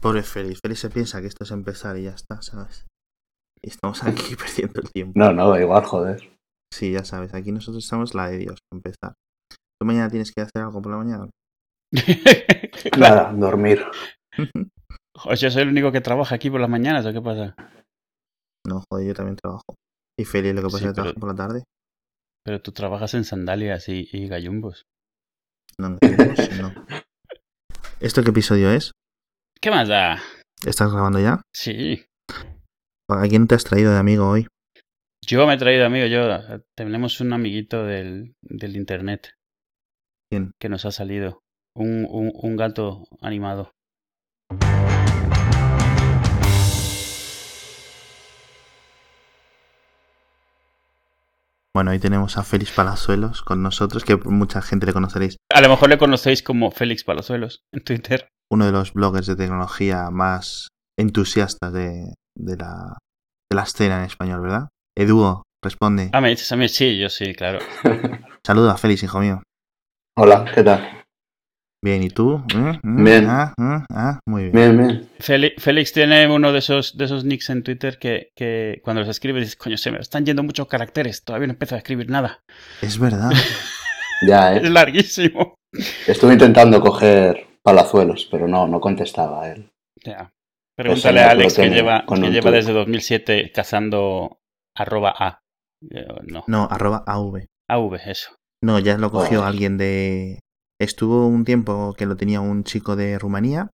Pobre Félix. Félix se piensa que esto es empezar y ya está, ¿sabes? Y estamos aquí perdiendo el tiempo. No, no, da igual, joder. Sí, ya sabes, aquí nosotros estamos la de Dios, empezar. ¿Tú mañana tienes que hacer algo por la mañana? Nada, dormir. O sea, soy el único que trabaja aquí por las mañanas, ¿o qué pasa? No, joder, yo también trabajo. Y Félix lo que pasa Sí, es que pero- trabaja por la tarde. Pero tú trabajas en sandalias y, y gallumbos. No, no, no. ¿Esto qué episodio es? ¿Qué más da? ¿Estás grabando ya? Sí. ¿A quién te has traído de amigo hoy? Yo me he traído amigo, yo tenemos un amiguito del, del internet ¿Quién? que nos ha salido. Un, un, un gato animado. Bueno, hoy tenemos a Félix Palazuelos con nosotros, que mucha gente le conoceréis. A lo mejor le conocéis como Félix Palazuelos en Twitter. Uno de los bloggers de tecnología más entusiastas de, de la, de la escena en español, ¿verdad? Eduo, responde. Ah, me dices a mí, sí, yo sí, claro. Saluda a Félix, hijo mío. Hola, ¿qué tal? Bien, ¿y tú? ¿Eh? ¿Mm? Bien. Ah, ah, ah, muy bien. Bien, bien. Félix, tiene uno de esos, de esos nicks en Twitter que, que cuando los escribe dices, coño, se me están yendo muchos caracteres, todavía no empiezo a escribir nada. Es verdad. Ya, Es ¿eh? larguísimo. Estuve intentando coger palazuelos, pero no, no contestaba él. Ya. Pregúntale a Alex que lleva, con que lleva desde 2007 cazando arroba A. Eh, No, No, arroba AV. AV, eso. No, ya lo cogió Oh. alguien de... Estuvo un tiempo que lo tenía un chico de Rumanía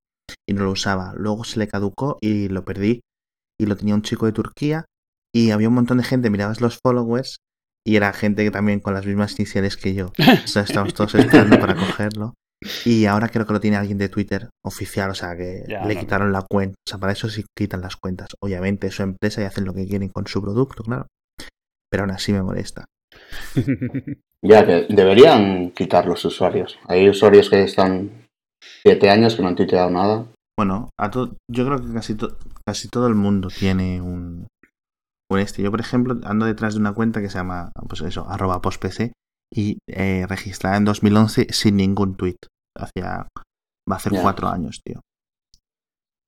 y no lo usaba. Luego se le caducó y lo perdí. Y lo tenía un chico de Turquía y había un montón de gente, mirabas los followers y era gente que también con las mismas iniciales que yo. O sea, estábamos todos esperando para cogerlo. Y ahora creo que lo tiene alguien de Twitter oficial, o sea, que Ya, le no. quitaron la cuenta. O sea, para eso sí quitan las cuentas. Obviamente es su empresa y hacen lo que quieren con su producto, claro. Pero aún así me molesta. Ya, que deberían quitar los usuarios. Hay usuarios que están siete años que no han tuiteado nada. Bueno, a to- yo creo que casi, to- casi todo el mundo tiene un, un este. Yo, por ejemplo, ando detrás de una cuenta que se llama, pues eso, arroba postpc y eh, registrada en 2011 sin ningún tweet. Hacia, va a hacer cuatro años, tío.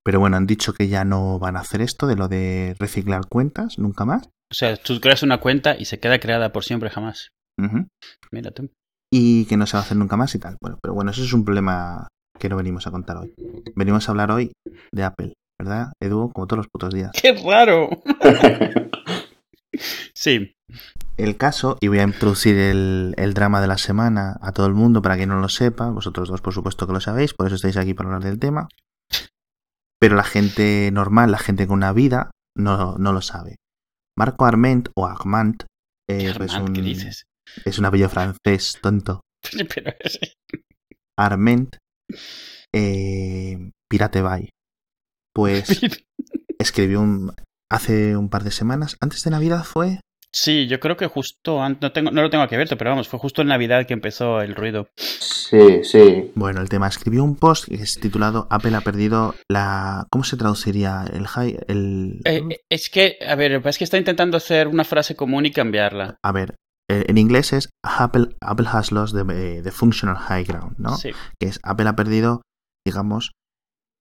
Pero bueno, han dicho que ya no van a hacer esto de lo de reciclar cuentas, nunca más. O sea, tú creas una cuenta y se queda creada por siempre jamás. Ujú. Mira tú. Y que no se va a hacer nunca más y tal. Bueno, pero bueno, eso es un problema que no venimos a contar hoy. Venimos a hablar hoy de Apple, ¿verdad, Edu? Como todos los putos días. ¡Qué raro! Sí. El caso, y voy a introducir el, el drama de la semana a todo el mundo para que no lo sepa, vosotros dos por supuesto que lo sabéis, por eso estáis aquí para hablar del tema, pero la gente normal, la gente con una vida, no, no lo sabe. Marco Arment o Armand eh, pues Armand, ¿qué un- dices? es un apellido francés, tonto. Pero es- Arment eh, Pirate Bay. Pues escribió un, hace un par de semanas, antes de Navidad fue, Sí, yo creo que justo antes, no, tengo, no lo tengo aquí abierto, pero vamos, fue justo en Navidad que empezó el ruido. Sí, sí. Bueno, el tema escribió un post que es titulado Apple ha perdido la. ¿Cómo se traduciría? El high. El. Eh, es que, a ver, es que está intentando hacer una frase común y cambiarla. A ver, eh, en inglés es Apple, Apple has lost the, eh, the functional high ground, ¿no? Sí. Que es Apple ha perdido, digamos,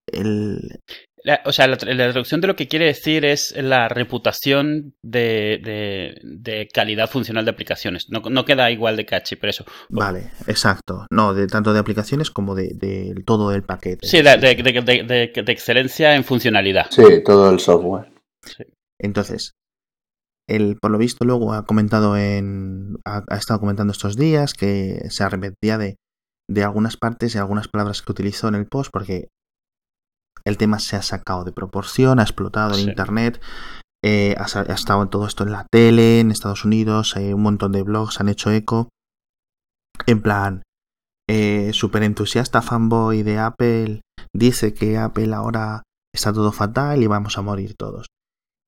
el. La- o sea, la, tra- la traducción de lo que quiere decir es la reputación de, de- de calidad funcional de aplicaciones. No, no queda igual de catchy, pero eso. Vale, exacto. No, de tanto de aplicaciones como de, de todo el paquete. Sí, de, de- de- de- de- de excelencia en funcionalidad. Sí, todo el software. Entonces, él, por lo visto, luego ha comentado en. Ha, ha estado comentando estos días que se arrepentía de, de algunas partes y algunas palabras que utilizó en el post porque el tema se ha sacado de proporción, ha explotado en Sí. internet. eh, ha, estado en todo esto en la tele, en Estados Unidos, eh, un montón de blogs han hecho eco. En plan, eh, súper entusiasta fanboy de Apple, dice que Apple ahora está todo fatal y vamos a morir todos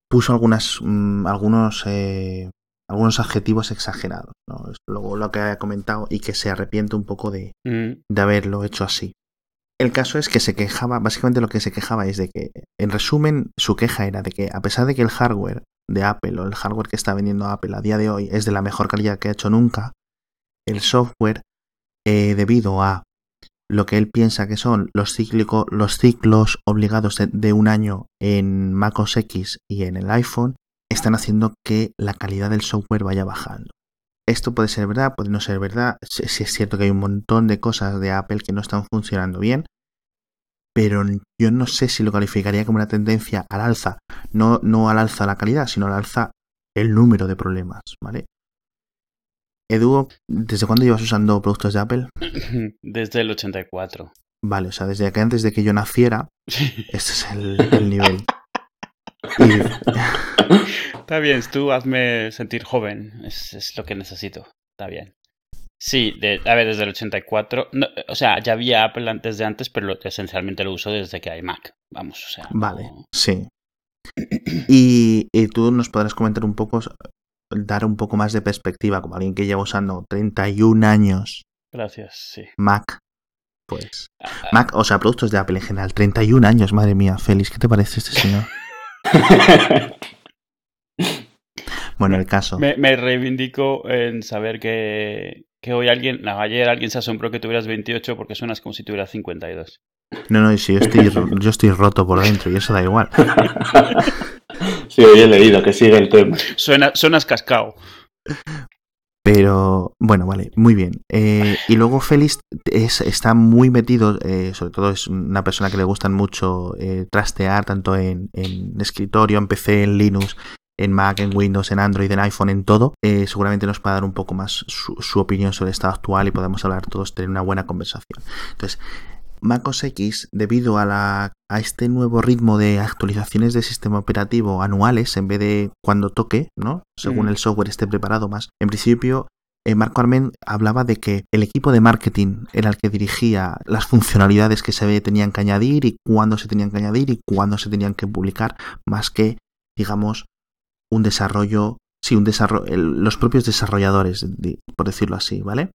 puso algunas mm, algunos eh, algunos adjetivos exagerados ¿no? es lo que ha comentado y que se arrepiente un poco de, Mm, de haberlo hecho así el caso es que se quejaba básicamente lo que se quejaba es de que en resumen su queja era de que a pesar de que el hardware de Apple o el hardware que está vendiendo Apple a día de hoy es de la mejor calidad que ha hecho nunca el software eh, debido a lo que él piensa que son los, cíclico, los ciclos obligados de, de, un año en MacOS X y en el iPhone están haciendo que la calidad del software vaya bajando. Esto puede ser verdad, puede no ser verdad. Si es cierto que hay un montón de cosas de Apple que no están funcionando bien, pero yo no sé si lo calificaría como una tendencia al alza. No, no al alza la calidad, sino al alza el número de problemas, ¿vale? Edu, ¿desde cuándo llevas usando productos de Apple? Desde el 84. Vale, o sea, desde que antes de que yo naciera, este es el, el nivel. Está bien, tú hazme sentir joven, es, es, lo que necesito, está bien. Sí, de, a ver, desde el 84, no, o sea, ya había Apple antes de antes, pero lo, esencialmente lo uso desde que hay Mac, vamos, o sea. Vale, sí. Y, y, tú nos podrás comentar un poco, dar un poco más de perspectiva, como alguien que lleva usando 31 años. Gracias, sí. Mac, pues. Ah, Mac, o sea, productos de Apple en general, 31 años, madre mía, Félix, ¿qué te parece este señor? bueno, el caso. Me, me, reivindico en saber que, que hoy alguien, no, ayer alguien se asombró que tuvieras 28 porque suenas como si tuvieras 52. No, no, sí, yo estoy, yo estoy roto por dentro y eso da igual. sí, hoy he leído que sigue el tema. Suena, suenas cascao. Pero bueno, vale, muy bien. Eh, y luego Félix es, está muy metido, eh, sobre todo es una persona que le gustan mucho eh, trastear tanto en, en, escritorio, en PC, en Linux, en Mac, en Windows, en Android, en iPhone, en todo. Eh, seguramente nos pueda dar un poco más su, su, opinión sobre el estado actual y podemos hablar todos, tener una buena conversación. Entonces, MacOS X, debido a, la, a este nuevo ritmo de actualizaciones de sistema operativo anuales en vez de cuando toque, ¿no? Según mm. el software esté preparado más. En principio, eh, Marco Armen hablaba de que el equipo de marketing era el que dirigía las funcionalidades que se tenían que añadir y cuándo se tenían que añadir y cuándo se tenían que publicar, más que, digamos, un desarrollo, sí, un desarrollo, los propios desarrolladores, por decirlo así, ¿vale?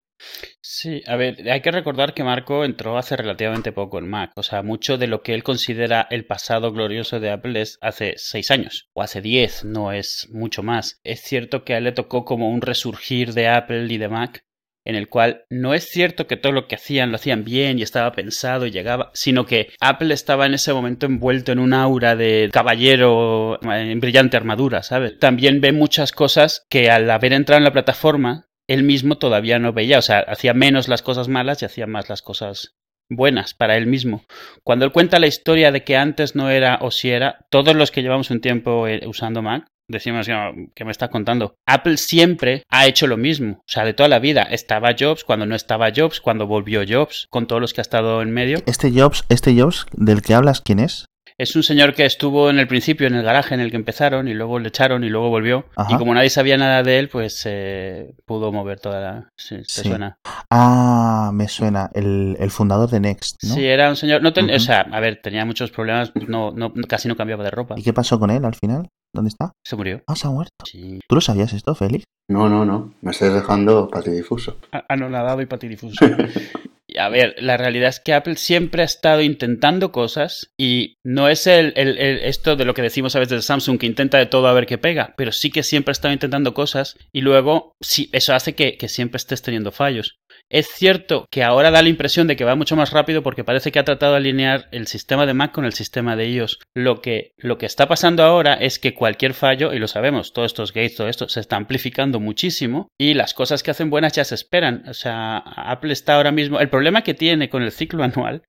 Sí, a ver, hay que recordar que Marco entró hace relativamente poco en Mac. O sea, mucho de lo que él considera el pasado glorioso de Apple es hace seis años o hace diez, no es mucho más. Es cierto que a él le tocó como un resurgir de Apple y de Mac, en el cual no es cierto que todo lo que hacían lo hacían bien y estaba pensado y llegaba, sino que Apple estaba en ese momento envuelto en un aura de caballero en brillante armadura, ¿sabes? También ve muchas cosas que al haber entrado en la plataforma él mismo todavía no veía, o sea, hacía menos las cosas malas y hacía más las cosas buenas para él mismo. Cuando él cuenta la historia de que antes no era o si era, todos los que llevamos un tiempo eh, usando Mac, decimos que me está contando. Apple siempre ha hecho lo mismo, o sea, de toda la vida. Estaba Jobs, cuando no estaba Jobs, cuando volvió Jobs, con todos los que ha estado en medio. Este Jobs, este Jobs del que hablas, ¿quién es? Es un señor que estuvo en el principio en el garaje en el que empezaron y luego le echaron y luego volvió. Ajá. Y como nadie sabía nada de él, pues eh, pudo mover toda la... Sí, ¿Te Sí. suena? Ah, me suena. El, el fundador de Next, ¿no? Sí, era un señor... No ten-. O sea, a ver, tenía muchos problemas, no, no, casi no cambiaba de ropa. ¿Y qué pasó con él al final? ¿Dónde está? Se murió. Ah, se ha muerto. Sí. ¿Tú lo sabías esto, Félix? No, no, no. Me estáis dejando patidifuso. A- Anonadado y patidifuso. A ver, la realidad es que Apple siempre ha estado intentando cosas y no es el- el- esto de lo que decimos a veces de Samsung que intenta de todo a ver qué pega, pero sí que siempre ha estado intentando cosas y luego sí, eso hace que, que siempre estés teniendo fallos. Es cierto que ahora da la impresión de que va mucho más rápido porque parece que ha tratado de alinear el sistema de Mac con el sistema de iOS. Lo que, lo que está pasando ahora es que cualquier fallo, y lo sabemos, todos estos gates, todo esto, se está amplificando muchísimo y las cosas que hacen buenas ya se esperan. O sea, Apple está ahora mismo. El problema que tiene con el ciclo anual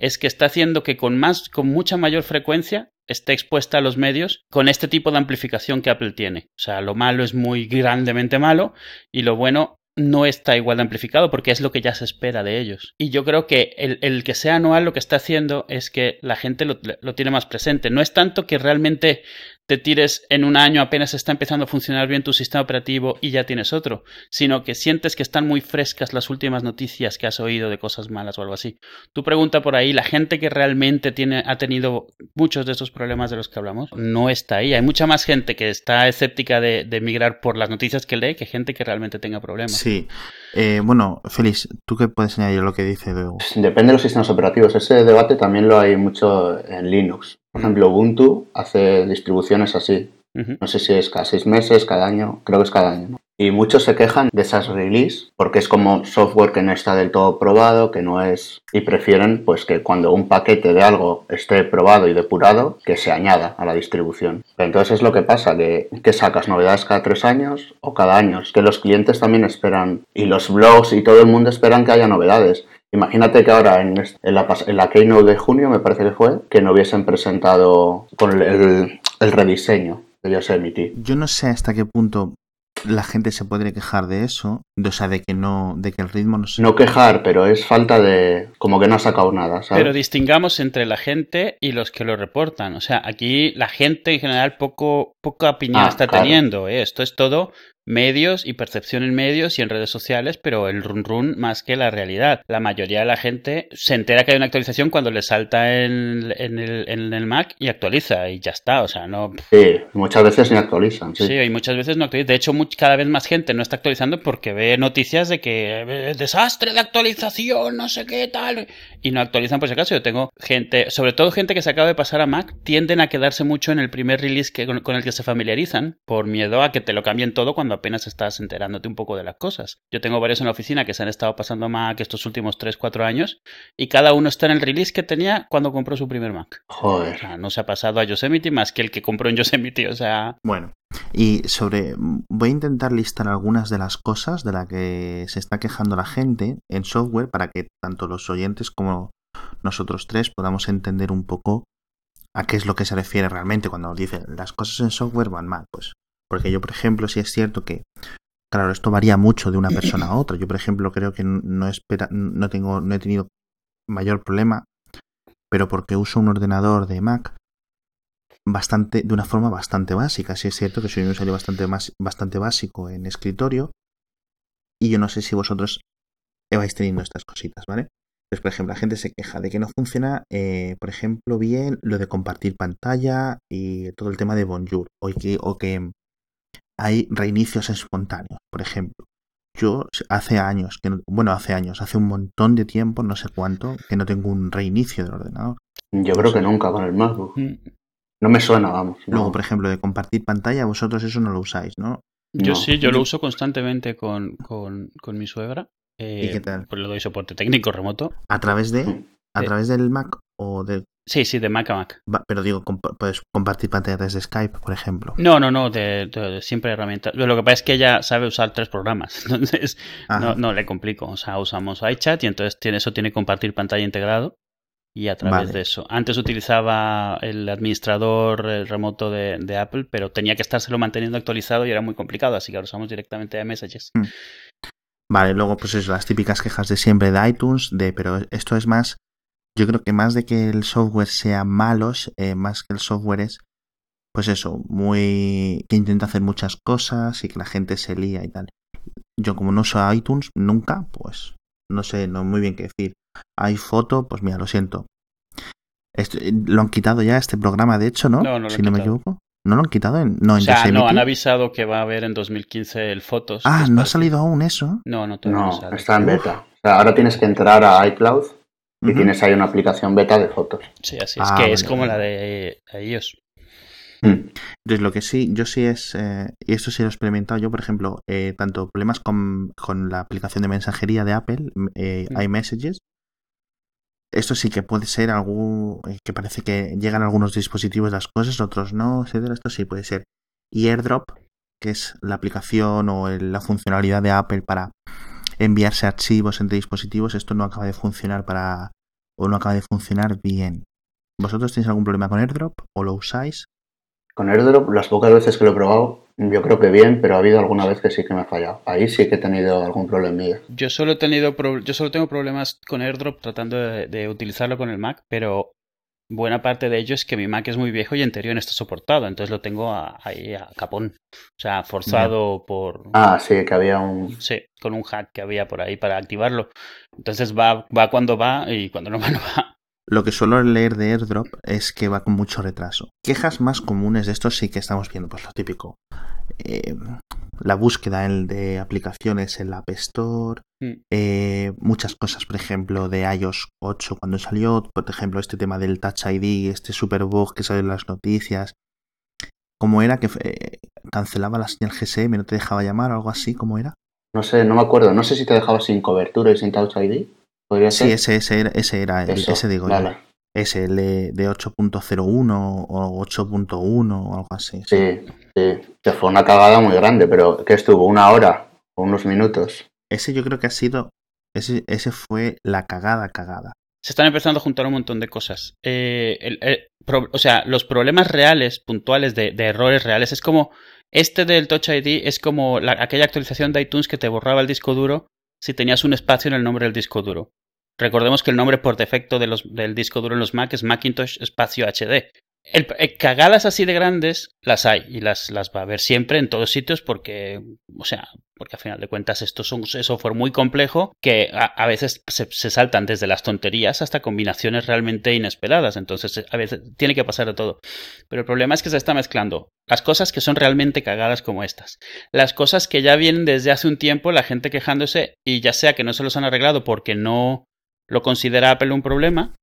es que está haciendo que con más, con mucha mayor frecuencia esté expuesta a los medios con este tipo de amplificación que Apple tiene. O sea, lo malo es muy grandemente malo y lo bueno no está igual de amplificado porque es lo que ya se espera de ellos. Y yo creo que el, que sea anual lo que está haciendo es que la gente lo, tiene más presente. No es tanto que realmente te tires en un año apenas está empezando a funcionar bien tu sistema operativo y ya tienes otro, sino que sientes que están muy frescas las últimas noticias que has oído de cosas malas o algo así. Tu pregunta por ahí, la gente que realmente tiene, ha tenido muchos de estos problemas de los que hablamos, no está ahí. Hay mucha más gente que está escéptica de, de migrar por las noticias que lee que gente que realmente tenga problemas. Sí. Eh, bueno, Félix, ¿tú qué puedes añadir a lo que dice Bego? Depende de los sistemas operativos. Ese debate también lo hay mucho en Linux. Por ejemplo, Ubuntu hace distribuciones así. No sé si es cada seis meses, cada año. Creo que es cada año. ¿no? Y muchos se quejan de esas release porque es como software que no está del todo probado, que no es... Y prefieren pues que cuando un paquete de algo esté probado y depurado, que se añada a la distribución. Entonces es lo que pasa, que, que sacas novedades cada tres años o cada año. Es que los clientes también esperan y los blogs y todo el mundo esperan que haya novedades. Imagínate que ahora en, la, en la Keynote de junio, me parece que fue, que no hubiesen presentado con el, el rediseño de Yosemite. Yo no sé hasta qué punto la gente se podría quejar de eso, o sea, de que no, de que el ritmo no se... No quejar, pero es falta de, como que no ha sacado nada, ¿sabes? Pero distingamos entre la gente y los que lo reportan, o sea, aquí la gente en general poco, poca opinión Ah, está claro. teniendo, ¿eh? esto es todo medios y percepción en medios y en redes sociales, pero el run run más que la realidad. La mayoría de la gente se entera que hay una actualización cuando le salta en, en el, en el Mac y actualiza y ya está, o sea, no... Sí, muchas veces ni actualizan, sí. Sí, y muchas veces no actualiza. De hecho, much- cada vez más gente no está actualizando porque ve noticias de que eh, desastre de actualización, no sé qué tal. Y no actualizan por si acaso. Yo tengo gente, sobre todo gente que se acaba de pasar a Mac, tienden a quedarse mucho en el primer release que, con, con el que se familiarizan por miedo a que te lo cambien todo cuando apenas estás enterándote un poco de las cosas. Yo tengo varios en la oficina que se han estado pasando Mac estos últimos 3-4 años y cada uno está en el release que tenía cuando compró su primer Mac. O Joder. sea, no se ha pasado a Yosemite más que el que compró en Yosemite. O sea, Bueno, y sobre... Voy a intentar listar algunas de las cosas de las que se está quejando la gente en software para que tanto los oyentes como nosotros tres podamos entender un poco a qué es lo que se refiere realmente cuando dice las cosas en software van mal. Pues porque yo, por ejemplo, sí es cierto que, claro, esto varía mucho de una persona a otra. Yo, por ejemplo, creo que no espera, no tengo, no he tenido mayor problema, pero porque uso un ordenador de Mac bastante, de una forma bastante básica. Sí es cierto que soy un usuario bastante más, bastante básico en escritorio. Y yo no sé si vosotros vais teniendo estas cositas, ¿vale? Pues, por ejemplo, la gente se queja de que no funciona, eh, por ejemplo, bien lo de compartir pantalla y todo el tema de Bonjour. O que, o que hay reinicios espontáneos, por ejemplo. Yo hace años, que no- bueno, hace años, hace un montón de tiempo, no sé cuánto, que no tengo un reinicio del ordenador. Yo creo que nunca con el MacBook. mm, No me suena, vamos. no. Luego, por ejemplo, de compartir pantalla, vosotros eso no lo usáis, ¿no? Yo No. sí, yo lo uso constantemente con, con, con mi suegra. Eh, ¿Y qué tal? Pues le doy soporte técnico remoto. A través de, a través del Mac o del, Sí, sí, de Mac a Mac. pero digo, comp- puedes compartir pantalla desde Skype, por ejemplo. No, no, no, de, de- de siempre herramientas. Lo que pasa es que ella sabe usar tres programas, entonces no, no le complico. O sea, usamos iChat y entonces tiene, eso tiene compartir pantalla integrado y a través Vale. de eso. Antes utilizaba el administrador eh, remoto de, de Apple, pero tenía que estárselo manteniendo actualizado y era muy complicado, así que ahora usamos directamente de Messages. Vale, luego pues eso, las típicas quejas de siempre de iTunes, de pero esto es más, yo creo que más de que el software sea malo, eh, más que el software es, pues eso, muy, que intenta hacer muchas cosas y que la gente se lía y tal. Yo como no uso iTunes nunca, pues no sé, no muy bien qué decir. Hay foto, pues mira, lo siento. Esto- lo han quitado ya este programa, de hecho, ¿no? No, no lo si no me equivoco. ¿No lo han quitado? En, no, O en sea, no, han avisado que va a haber en 2015 el Fotos. Ah, no ha salido aún eso. No, no, todavía no, No, sale. está en beta. O sea, ahora tienes que entrar a iCloud y tienes ahí una aplicación beta de fotos. Sí, así es, Ah, que es como vale. la de de iOS. Mm. Entonces, lo que sí, yo sí es, eh, y esto sí lo he experimentado yo, por ejemplo, eh, tanto problemas con, con la aplicación de mensajería de Apple, m- eh, Mm. iMessages, esto sí que puede ser algo eh, que parece que llegan a algunos dispositivos las cosas, otros no, etcétera. Esto sí puede ser. Y AirDrop, que es la aplicación o el- la funcionalidad de Apple para enviarse archivos entre dispositivos, esto no acaba de funcionar para o no acaba de funcionar bien. ¿Vosotros tenéis algún problema con AirDrop o lo usáis? Con AirDrop, las pocas veces que lo he probado, yo creo que bien, pero ha habido alguna vez que sí que me ha fallado. Ahí sí que he tenido algún problemilla. Yo solo he tenido pro- yo solo tengo problemas con AirDrop tratando de, de utilizarlo con el Mac, pero buena parte de ello es que mi Mac es muy viejo y en teoría no está soportado, entonces lo tengo a- ahí a capón. O sea, forzado por Ah, sí, que había un... sí, con un hack que había por ahí para activarlo. Entonces va va cuando va y cuando no va no va. Lo que suelo leer de AirDrop es que va con mucho retraso. Quejas más comunes de estos sí que estamos viendo, pues lo típico. Eh, la búsqueda en- de aplicaciones en la App Store. Eh, muchas cosas, por ejemplo, de iOS 8 cuando salió, por ejemplo, este tema del Touch ID, este super bug que sale en las noticias. Como era que eh, cancelaba la señal GSM, no te dejaba llamar o algo así, ¿cómo era? No sé, no me acuerdo. No sé si te dejaba sin cobertura y sin Touch ID. ¿Podría Sí, ser? ese, ese era, ese, era el- Eso, ese digo yo. vale. Ese, el de, de 8.01 o 8.1 o algo así. sí. Sí, sí. Que fue una cagada muy grande, pero que estuvo una hora o unos minutos. Ese yo creo que ha sido. Ese, ese fue la cagada, cagada. Se están empezando a juntar un montón de cosas. Eh, o sea, los problemas reales, puntuales, de, de errores reales, es como. Este del Touch ID es como la- aquella actualización de iTunes que te borraba el disco duro si tenías un espacio en el nombre del disco duro. Recordemos que el nombre por defecto del disco duro en los Mac es Macintosh espacio HD. El- eh, cagadas así de grandes las hay y las, las va a haber siempre en todos sitios porque, o sea, porque a final de cuentas esto es un software muy complejo que a, veces se, se saltan desde las tonterías hasta combinaciones realmente inesperadas. Entonces a veces tiene que pasar de todo. Pero el problema es que se está mezclando las cosas que son realmente cagadas como estas. Las cosas que ya vienen desde hace un tiempo, la gente quejándose y ya sea que no se los han arreglado porque no lo considera Apple un problema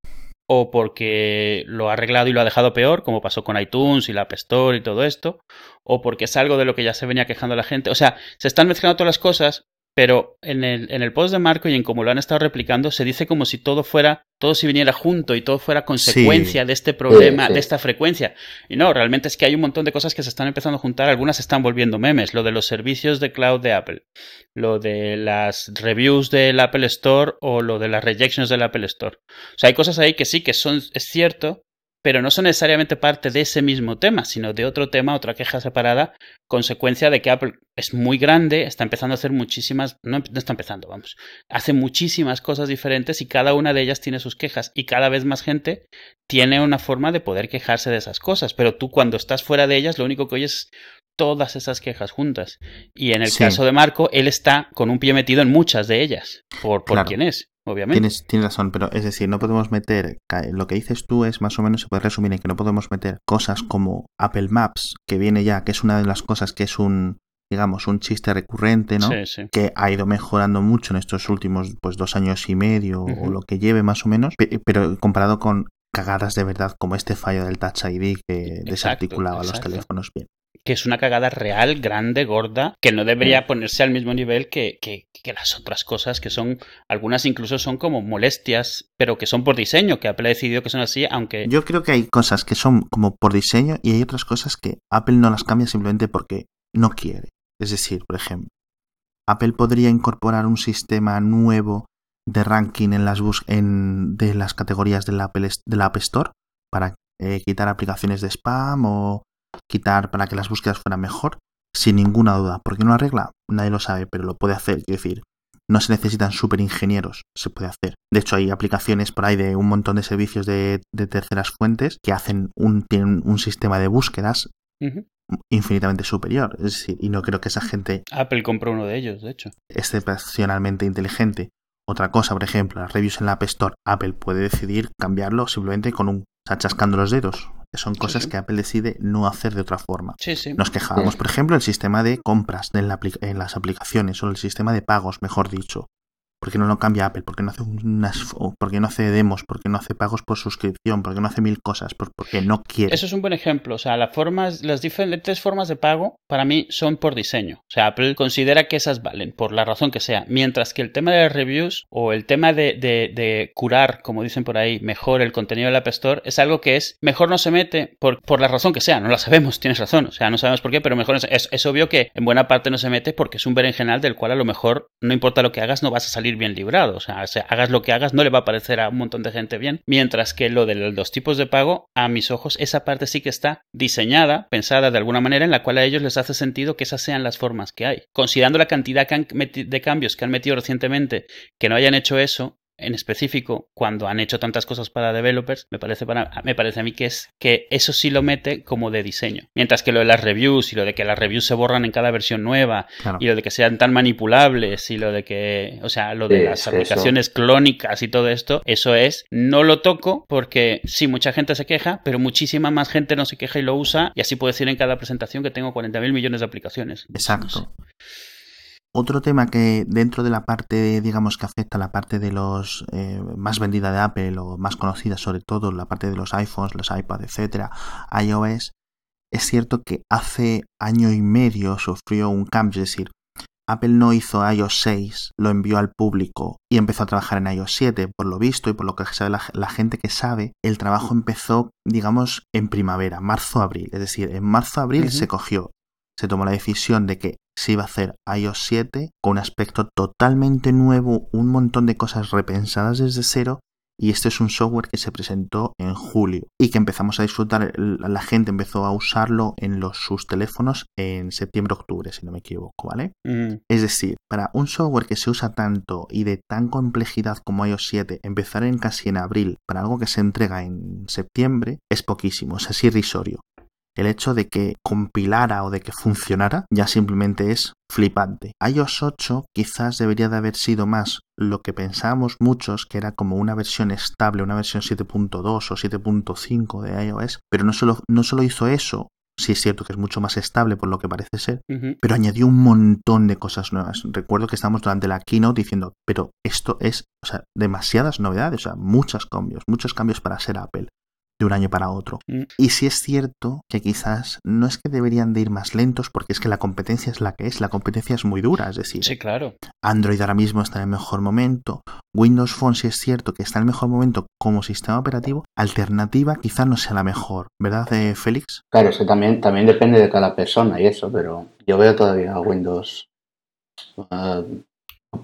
o porque lo ha arreglado y lo ha dejado peor, como pasó con iTunes y la App Store y todo esto, o porque es algo de lo que ya se venía quejando la gente. O sea, se están mezclando todas las cosas, pero en el, en el post de Marco y en cómo lo han estado replicando, se dice como si todo fuera, todo si viniera junto y todo fuera consecuencia de este problema, Sí, sí. de esta frecuencia. Y no, realmente es que hay un montón de cosas que se están empezando a juntar, algunas se están volviendo memes, lo de los servicios de cloud de Apple, lo de las reviews del Apple Store o lo de las rejections del Apple Store. O sea, hay cosas ahí que sí que son, es cierto, pero no son necesariamente parte de ese mismo tema, sino de otro tema, otra queja separada, consecuencia de que Apple es muy grande, está empezando a hacer muchísimas, no, no está empezando, vamos, hace muchísimas cosas diferentes y cada una de ellas tiene sus quejas y cada vez más gente tiene una forma de poder quejarse de esas cosas, pero tú cuando estás fuera de ellas lo único que oyes es todas esas quejas juntas. Y en el Sí. caso de Marco, él está con un pie metido en muchas de ellas, por, por Claro. quién es, obviamente. Tienes, tienes razón, pero es decir, no podemos meter. Lo que dices tú es más o menos, se puede resumir en que no podemos meter cosas como Apple Maps, que viene ya, que es una de las cosas que es un, digamos, un chiste recurrente, ¿no? Sí, sí. que ha ido mejorando mucho en estos últimos pues dos años y medio o lo que lleve más o menos, pe- pero comparado con cagadas de verdad como este fallo del Touch ID que desarticulaba los teléfonos bien. Que es una cagada real, grande, gorda, que no debería ponerse al mismo nivel que, que- que las otras cosas, que son, algunas incluso son como molestias, pero que son por diseño, que Apple ha decidido que son así, aunque... Yo creo que hay cosas que son como por diseño y hay otras cosas que Apple no las cambia simplemente porque no quiere. Es decir, por ejemplo, Apple podría incorporar un sistema nuevo de ranking en las bus en, de las categorías de la, Apple, de la App Store para eh, quitar aplicaciones de spam o quitar para que las búsquedas fueran mejor, sin ninguna duda. ¿Por qué no arregla? Nadie lo sabe, pero lo puede hacer. Quiero decir, no se necesitan super ingenieros, se puede hacer. De hecho, hay aplicaciones por ahí de un montón de servicios de, de terceras fuentes que hacen un, tienen un sistema de búsquedas infinitamente superior. Es decir, y no creo que esa gente Apple compró uno de ellos, de hecho. excepcionalmente inteligente. Otra cosa, por ejemplo, las reviews en la App Store, Apple puede decidir cambiarlo simplemente con un, chascando los dedos. Son cosas sí. que Apple decide no hacer de otra forma. Sí, sí. Nos quejábamos, por ejemplo, del sistema de compras en, la apli- en las aplicaciones o el sistema de pagos, mejor dicho. ¿Por qué no lo cambia Apple? ¿Por qué no hace unas, o por qué no hace demos? ¿Por qué no hace pagos por suscripción? ¿Por qué no hace mil cosas? Por- Porque no quiere. Eso es un buen ejemplo. O sea, las formas, las diferentes formas de pago para mí son por diseño. O sea, Apple considera que esas valen, por la razón que sea. Mientras que el tema de las reviews o el tema de, de- de curar, como dicen por ahí, mejor el contenido del App Store, es algo que es mejor no se mete por, por la razón que sea. No la sabemos, tienes razón. O sea, no sabemos por qué, pero mejor es, es, es obvio que en buena parte no se mete porque es un berenjenal del cual a lo mejor no importa lo que hagas, no vas a salir bien librado. O sea, hagas lo que hagas, no le va a parecer a un montón de gente bien. Mientras que lo de los tipos de pago, a mis ojos, esa parte sí que está diseñada, pensada de alguna manera, en la cual a ellos les hace sentido que esas sean las formas que hay. Considerando la cantidad de cambios que han metido recientemente, que no hayan hecho eso, en específico, cuando han hecho tantas cosas para developers, me parece, para, me parece a mí que es que eso sí lo mete como de diseño. Mientras que lo de las reviews y lo de que las reviews se borran en cada versión nueva Claro. y lo de que sean tan manipulables y lo de que, o sea, lo de Sí, las aplicaciones clónicas y todo esto, eso es, no lo toco porque sí, mucha gente se queja, pero muchísima más gente no se queja y lo usa y así puedo decir en cada presentación que tengo 40.000 millones de aplicaciones. Exacto. No sé. Otro tema que dentro de la parte, digamos, que afecta a la parte de los eh, más vendida de Apple o más conocida sobre todo, la parte de los iPhones, los iPads, etcétera, iOS, es cierto que hace año y medio sufrió un cambio, es decir, Apple no hizo iOS 6, lo envió al público y empezó a trabajar en iOS 7. Por lo visto y por lo que sabe la, gente que sabe, el trabajo empezó, digamos, en primavera, marzo-abril. Es decir, en marzo-abril se cogió, se tomó la decisión de que se iba a hacer iOS 7 con un aspecto totalmente nuevo, un montón de cosas repensadas desde cero y este es un software que se presentó en julio y que empezamos a disfrutar, la gente empezó a usarlo en los, sus teléfonos en septiembre-octubre, si no me equivoco, ¿vale? Mm. Es decir, para un software que se usa tanto y de tan complejidad como iOS 7, empezar en casi en abril para algo que se entrega en septiembre es poquísimo, es irrisorio el hecho de que compilara o de que funcionara ya simplemente es flipante. iOS 8 quizás debería de haber sido más lo que pensábamos muchos, que era como una versión estable, una versión 7.2 o 7.5 de iOS, pero no solo, no solo hizo eso, sí es cierto que es mucho más estable por lo que parece ser, pero añadió un montón de cosas nuevas. Recuerdo que estábamos durante la keynote diciendo, pero esto es, o sea, demasiadas novedades, o sea, muchos cambios, muchos cambios para ser Apple de un año para otro. Mm. Y si es cierto que quizás no es que deberían de ir más lentos, porque es que la competencia es la que es, la competencia es muy dura, es decir, sí, claro. Android ahora mismo está en el mejor momento, Windows Phone si es cierto que está en el mejor momento como sistema operativo, alternativa quizás no sea la mejor, ¿verdad, eh, Félix? Claro, eso también, también depende de cada persona y eso, pero yo veo todavía Windows eh,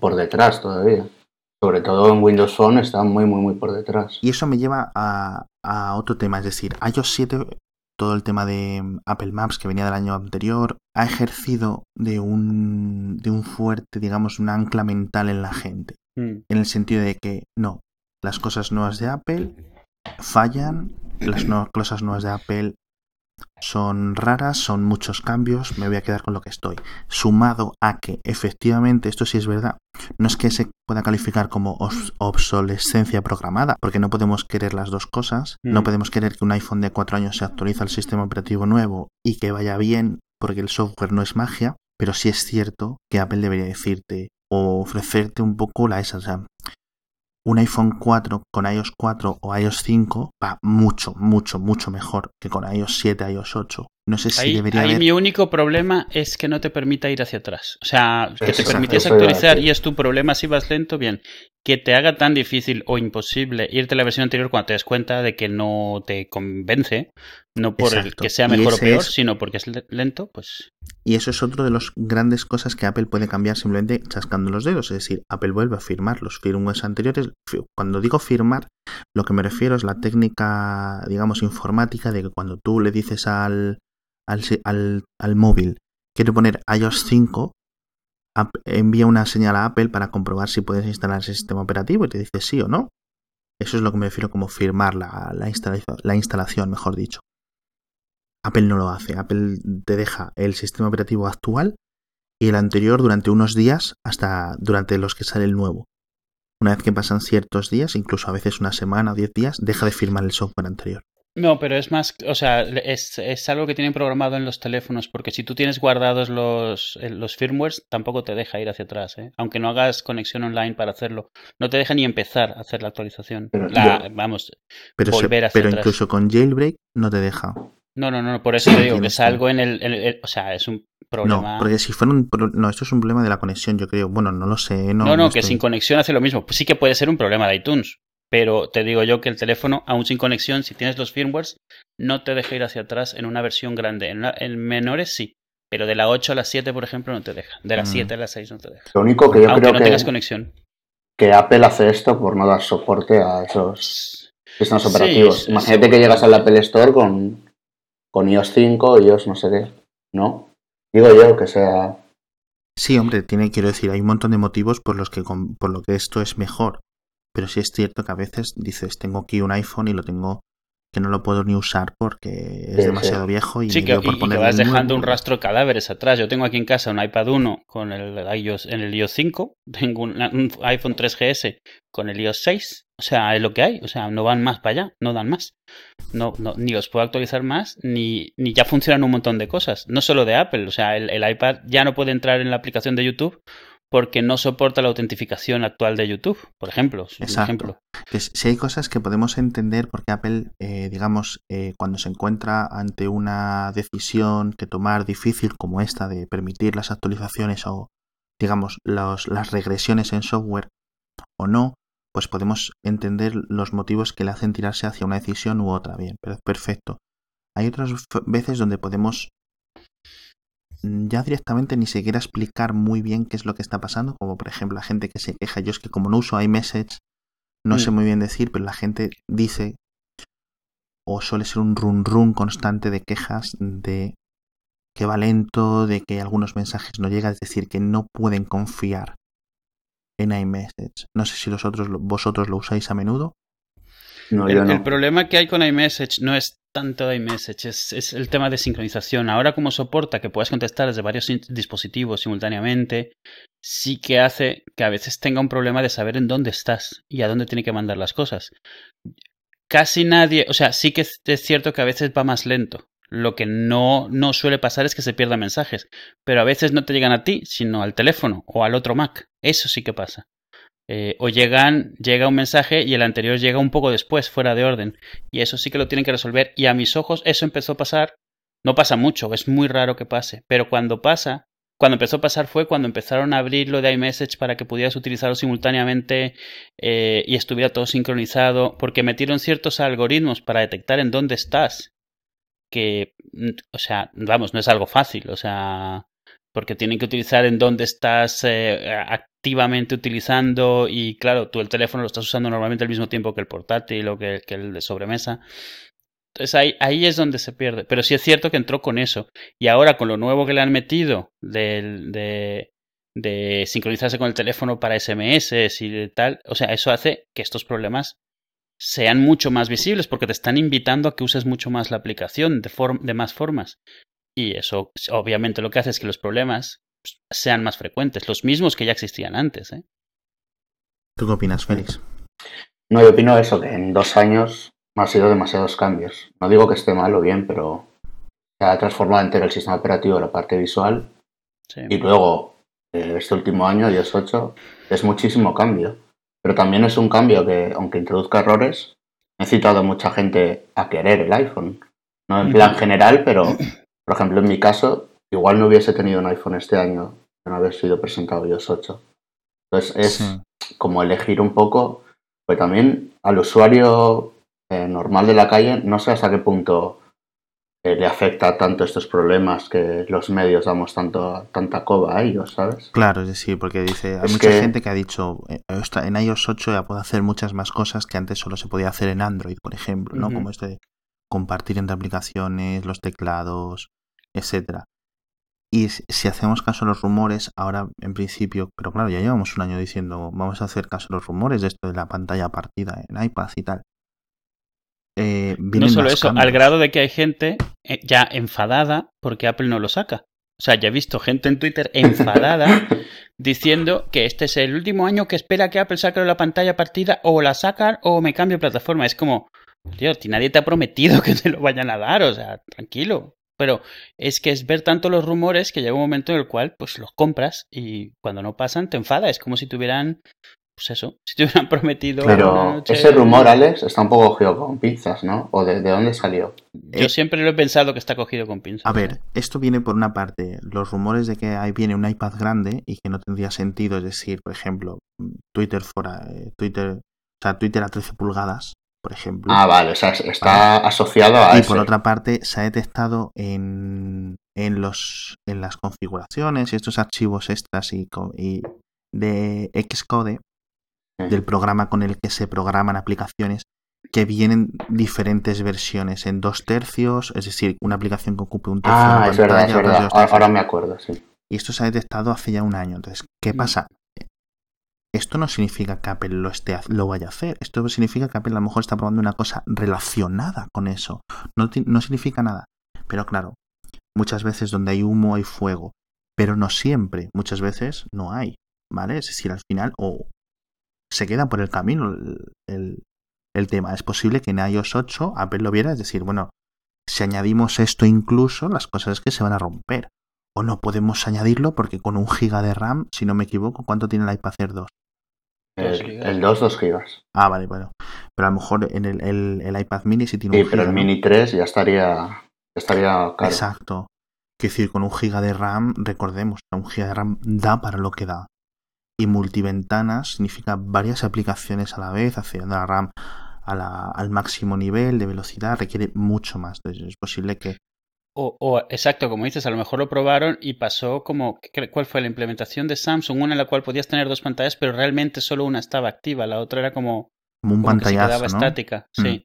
por detrás todavía. Sobre todo en Windows Phone está muy, muy, muy por detrás. Y eso me lleva a, a otro tema, es decir, iOS 7, todo el tema de mm, Apple Maps que venía del año anterior, ha ejercido de un, de un fuerte, digamos, un ancla mental en la gente. Mm. En el sentido de que no, las cosas nuevas de Apple fallan, las cosas nuevas de Apple son raras, son muchos cambios, me voy a quedar con lo que estoy. Sumado a que efectivamente, esto sí es verdad, no es que se pueda calificar como obsolescencia programada, porque no podemos querer las dos cosas, no Mm. podemos querer que un iPhone de 4 años se actualiza al sistema operativo nuevo y que vaya bien, porque el software no es magia, pero sí es cierto que Apple debería decirte o ofrecerte un poco la esa, o sea, un iPhone 4 con iOS 4 o iOS 5 va mucho, mucho, mucho mejor que con iOS 7, iOS 8. No sé si Ahí, debería ahí haber... mi único problema es que no te permita ir hacia atrás. O sea, que te permitiese actualizar y es tu problema si vas lento, bien. Que te haga tan difícil o imposible irte a la versión anterior cuando te das cuenta de que no te convence, no por el que sea mejor o peor, es- sino porque es le- lento, pues Y eso es otro de las grandes cosas que Apple puede cambiar simplemente chascando los dedos. Es decir, Apple vuelve a firmar los firmwares anteriores. Cuando digo firmar, lo que me refiero es la técnica, digamos, informática de que cuando tú le dices al, al, móvil, quiero poner iOS 5, App- envía una señal a Apple para comprobar si puedes instalar ese sistema operativo y te dice sí o no. Eso es lo que me refiero como firmar la, la instalación, mejor dicho. Apple no lo hace. Apple te deja el sistema operativo actual y el anterior durante unos días hasta durante los que sale el nuevo. Una vez que pasan ciertos días, incluso a veces una semana o diez días, deja de firmar el software anterior. No, pero es más, o sea, es, es algo que tienen programado en los teléfonos, porque si tú tienes guardados los, eh, los firmwares, tampoco te deja ir hacia atrás, ¿eh? aunque no hagas conexión online para hacerlo. No te deja ni empezar a hacer la actualización. Pero La- vamos, Pero, Volver hacia pero atrás. incluso con jailbreak no te deja. no, no, no, por eso te digo que es algo en el, en el- o sea, es un problema. No, porque si fuera un... No, esto es un problema de la conexión, yo creo. Bueno, no lo sé. No, No, no, que estoy- sin conexión hace lo mismo. Pues sí que puede ser un problema de iTunes. Pero te digo yo que el teléfono, aún sin conexión, si tienes los firmwares, no te deja ir hacia atrás en una versión grande. En, una- en menores sí. Pero de la 8 a la 7, por ejemplo, no te deja. De la Mm. 7 a la 6 no te deja. Lo único que yo Aunque creo no que, tengas conexión. que Apple hace esto por no dar soporte a esos sistemas Sí, operativos. sí, Imagínate que llegas al Apple Store con, con iOS 5, iOS no sé qué, ¿no? Digo yo que sea... Sí, hombre, tiene, quiero decir, hay un montón de motivos por los que con- por lo que esto es mejor. Pero sí es cierto que a veces dices, tengo aquí un iPhone y lo tengo que no lo puedo ni usar porque es Sí, demasiado sí. viejo y Sí, que, dio y, por y que vas dejando un rastro de cadáveres atrás. Yo tengo aquí en casa un iPad 1 con el iOS, en el iOS 5, tengo un, un iPhone 3GS con el iOS 6. O sea, es lo que hay. O sea, no van más para allá, no dan más. No, no, ni los puedo actualizar más, ni, ni ya funcionan un montón de cosas. No solo de Apple. O sea, el, el iPad ya no puede entrar en la aplicación de YouTube porque no soporta la autentificación actual de YouTube, por ejemplo. Exacto. ejemplo. Entonces, si hay cosas que podemos entender porque Apple, eh, digamos, eh, cuando se encuentra ante una decisión que tomar difícil como esta de permitir las actualizaciones o, digamos, los- las regresiones en software o no, pues podemos entender los motivos que le hacen tirarse hacia una decisión u otra. Bien, pero perfecto. Hay otras veces donde podemos ya directamente ni siquiera explicar muy bien qué es lo que está pasando, como por ejemplo la gente que se queja. Yo es que como no uso iMessage, no Mm. sé muy bien decir, pero la gente dice o suele ser un run run constante de quejas de que va lento, de que algunos mensajes no llegan, es decir, que no pueden confiar en iMessage. No sé si los otros, lo- vosotros lo usáis a menudo. No, El, yo no. el problema que hay con iMessage no es tanto de iMessage, es, es el tema de sincronización. Ahora como soporta que puedas contestar desde varios dispositivos simultáneamente, sí que hace que a veces tenga un problema de saber en dónde estás y a dónde tiene que mandar las cosas. Casi nadie, o sea, sí que es cierto que a veces va más lento. Lo que no, no suele pasar es que se pierdan mensajes, pero a veces no te llegan a ti, sino al teléfono o al otro Mac. Eso sí que pasa. Eh, o llegan, llega un mensaje y el anterior llega un poco después, fuera de orden. Y eso sí que lo tienen que resolver. Y a mis ojos eso empezó a pasar. No pasa mucho, es muy raro que pase. Pero cuando pasa, cuando empezó a pasar fue cuando empezaron a abrir lo de iMessage para que pudieras utilizarlo simultáneamente eh, y estuviera todo sincronizado. Porque metieron ciertos algoritmos para detectar en dónde estás. Que, mm, o sea, vamos, no es algo fácil. O sea, porque tienen que utilizar en dónde estás eh, activamente utilizando y claro, tú el teléfono lo estás usando normalmente al mismo tiempo que el portátil o que, el de sobremesa. Entonces ahí, ahí es donde se pierde. Pero sí es cierto que entró con eso. Y ahora con lo nuevo que le han metido del- de, de sincronizarse con el teléfono para SMS y de tal, o sea, eso hace que estos problemas sean mucho más visibles porque te están invitando a que uses mucho más la aplicación de, de más formas. Y eso obviamente lo que hace es que los problemas sean más frecuentes, los mismos que ya existían antes. ¿eh? ¿Tú qué opinas, Félix? No, yo opino eso, que en dos años han sido demasiados cambios. No digo que esté mal o bien, pero se ha transformado entero el sistema operativo, la parte visual, Sí. y luego eh, este último año, iOS 8, es muchísimo cambio. Pero también es un cambio que, aunque introduzca errores, ha incitado a mucha gente a querer el iPhone. No en plan general, pero, por ejemplo, en mi caso, igual no hubiese tenido un iPhone este año de no haber sido presentado iOS 8. Entonces es Sí. como elegir un poco, pues también al usuario eh, normal de la calle, no sé hasta qué punto eh, le afecta tanto estos problemas que los medios damos tanto, tanta coba a ellos, ¿sabes? Claro, decir, porque dice, hay Es mucha que- gente que ha dicho, eh, en iOS 8 ya puedo hacer muchas más cosas que antes solo se podía hacer en Android, por ejemplo, ¿no? Ujú. Como este de compartir entre aplicaciones, los teclados, etcétera. Y si hacemos caso a los rumores, ahora en principio, pero claro, ya llevamos un año diciendo, vamos a hacer caso a los rumores de esto de la pantalla partida en iPad y tal. Eh, No solo eso, al grado de que hay gente eh, ya enfadada porque Apple no lo saca. O sea, ya he visto gente en Twitter enfadada diciendo que este es el último año que espera que Apple saque la pantalla partida o la sacan o me cambio de plataforma. Es como, si nadie te ha prometido que te lo vayan a dar, o sea, tranquilo. Pero es que es ver tanto los rumores que llega un momento en el cual pues los compras y cuando no pasan te enfada. Es como si tuvieran, pues eso, si te hubieran prometido Pero noche- ese rumor, Alex, está un poco cogido con pinzas, ¿no? ¿O de, de dónde salió? Yo Eh, siempre lo he pensado que está cogido con pinzas. A ver, esto viene por una parte, los rumores de que ahí viene un iPad grande y que no tendría sentido, es decir, por ejemplo, Twitter fuera, eh, Twitter, o sea, Twitter a 13 pulgadas, por ejemplo. Ah, vale, o sea, está asociado a y ese. por otra parte, se ha detectado en, en los en las configuraciones y estos archivos extras y, de Xcode Sí. del programa con el que se programan aplicaciones que vienen diferentes versiones en dos tercios, es decir, una aplicación que ocupe un tercio de Ah, la es verdad, es pantalla, verdad. Ahora, tercios. ahora me acuerdo, sí. Y esto se ha detectado hace ya un año. Entonces, ¿qué Mm. pasa? Esto no significa que Apple lo, esté, lo vaya a hacer. Esto significa que Apple a lo mejor está probando una cosa relacionada con eso. No, no significa nada. Pero claro, muchas veces donde hay humo hay fuego. Pero no siempre. Muchas veces no hay. ¿Vale? Es decir, al final o se queda por el camino el, el- el tema. Es posible que en iOS 8 Apple lo viera. Es decir, bueno, si añadimos esto incluso, las cosas es que se van a romper. o no podemos añadirlo porque con un giga de RAM, si no me equivoco, ¿cuánto tiene el iPad Air 2? El, el 2, 2 gigas. Ah, vale, bueno. Pero a lo mejor en el, el, el iPad mini sí tiene Sí, un pero giga. el ¿no? Mini 3 ya estaría, ya estaría caro. Exacto. Quiero decir, con un giga de RAM, recordemos, un giga de RAM da para lo que da. Y multiventanas significa varias aplicaciones a la vez, accediendo a la RAM a la- al máximo nivel de velocidad, requiere mucho más. Entonces es posible que O, o, exacto, como dices, a lo mejor lo probaron y pasó como, ¿qué- ¿cuál fue la implementación de Samsung? Una en la cual podías tener dos pantallas, pero realmente solo una estaba activa, la otra era como, como un como que se pantallazo, quedaba ¿no? estática. Mm. Sí.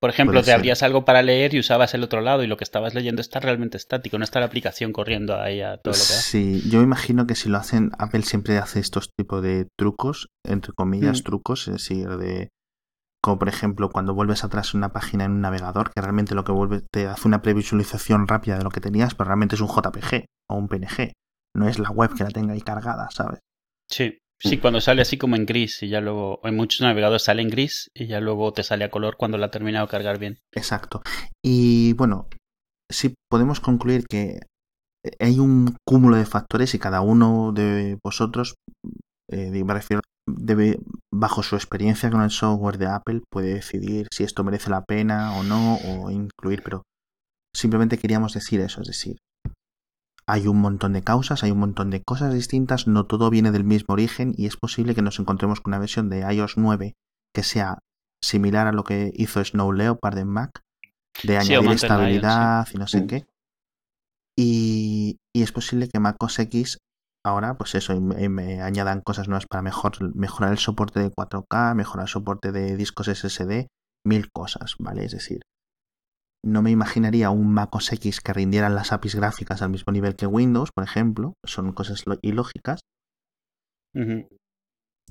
Por ejemplo, te abrías algo para leer y usabas el otro lado y lo que estabas leyendo está realmente estático, no está la aplicación corriendo ahí a todo lo que. Sí, yo imagino que si lo hacen, Apple siempre hace estos tipos de trucos, entre comillas, Mm. trucos, es decir, de como por ejemplo cuando vuelves atrás una página en un navegador, que realmente lo que vuelve te hace una previsualización rápida de lo que tenías, pero realmente es un JPG o un PNG, no es la web que la tenga ahí cargada, ¿sabes? Sí. Sí, cuando sale así como en gris y ya luego, en muchos navegadores sale en gris y ya luego te sale a color cuando la ha terminado de cargar bien. Exacto. Y bueno, sí podemos concluir que hay un cúmulo de factores y cada uno de vosotros, eh, me refiero, debe, bajo su experiencia con el software de Apple, puede decidir si esto merece la pena o no, o incluir, pero simplemente queríamos decir eso, es decir, hay un montón de causas, hay un montón de cosas distintas, no todo viene del mismo origen y es posible que nos encontremos con una versión de iOS 9 que sea similar a lo que hizo Snow Leopard en Mac, de Sí, añadir estabilidad y no sé qué. Y, y es posible que Mac OS X ahora, pues eso, y me, me añadan cosas nuevas para mejor, mejorar el soporte de 4K, mejorar el soporte de discos SSD, mil cosas, ¿vale? Es decir, no me imaginaría un Mac OS X que rindieran las APIs gráficas al mismo nivel que Windows, por ejemplo, son cosas ilógicas.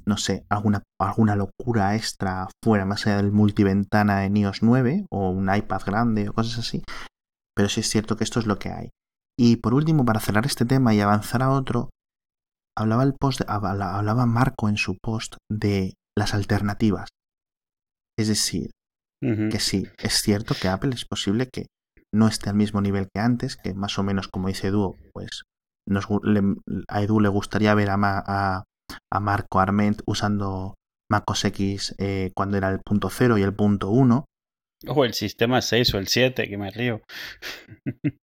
No sé, alguna, alguna locura extra fuera, más allá del multiventana en iOS 9 o un iPad grande o cosas así. Pero sí es cierto que esto es lo que hay. Y por último, para cerrar este tema y avanzar a otro, hablaba, el post, habla- hablaba Marco en su post de las alternativas. Es decir, que sí, es cierto que Apple es posible que no esté al mismo nivel que antes, que más o menos como dice Edu, pues nos, gu- le- a Edu le gustaría ver a, Ma- a, a Marco Arment usando Mac OS X eh, cuando era el punto cero y el punto uno. O el sistema 6 o el 7, que me río.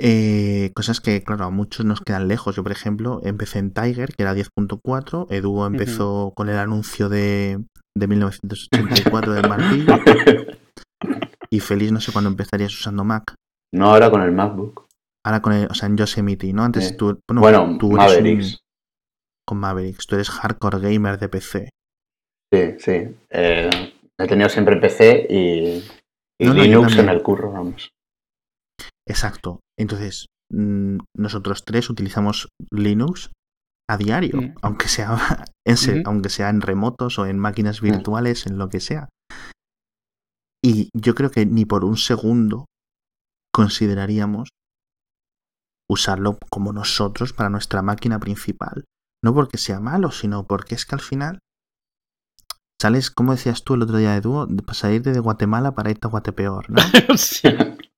Eh, cosas que, claro, a muchos nos quedan lejos. Yo, por ejemplo, empecé en Tiger, que era 10.4. Edu empezó con el anuncio de, de 1984 del martillo. Y Feliz, no sé cuándo empezarías usando Mac. No ahora con el MacBook. Ahora con el, o sea, en Yosemite, ¿no? Antes Sí. tú, bueno, Bueno, tú eres Mavericks. un- con Mavericks, tú eres hardcore gamer de PC. Sí, sí. Eh, he tenido siempre PC y, y No, no, yo Linux en el curro, vamos. Exacto. Entonces, mm, nosotros tres utilizamos Linux a diario, Mm. aunque sea en, aunque sea en remotos o en máquinas Mm. virtuales, en lo que sea. Y yo creo que ni por un segundo consideraríamos usarlo como nosotros para nuestra máquina principal. No porque sea malo, sino porque es que al final sales, como decías tú el otro día de dúo, de salir de Guatemala para irte a Guatepeor, ¿no? sí,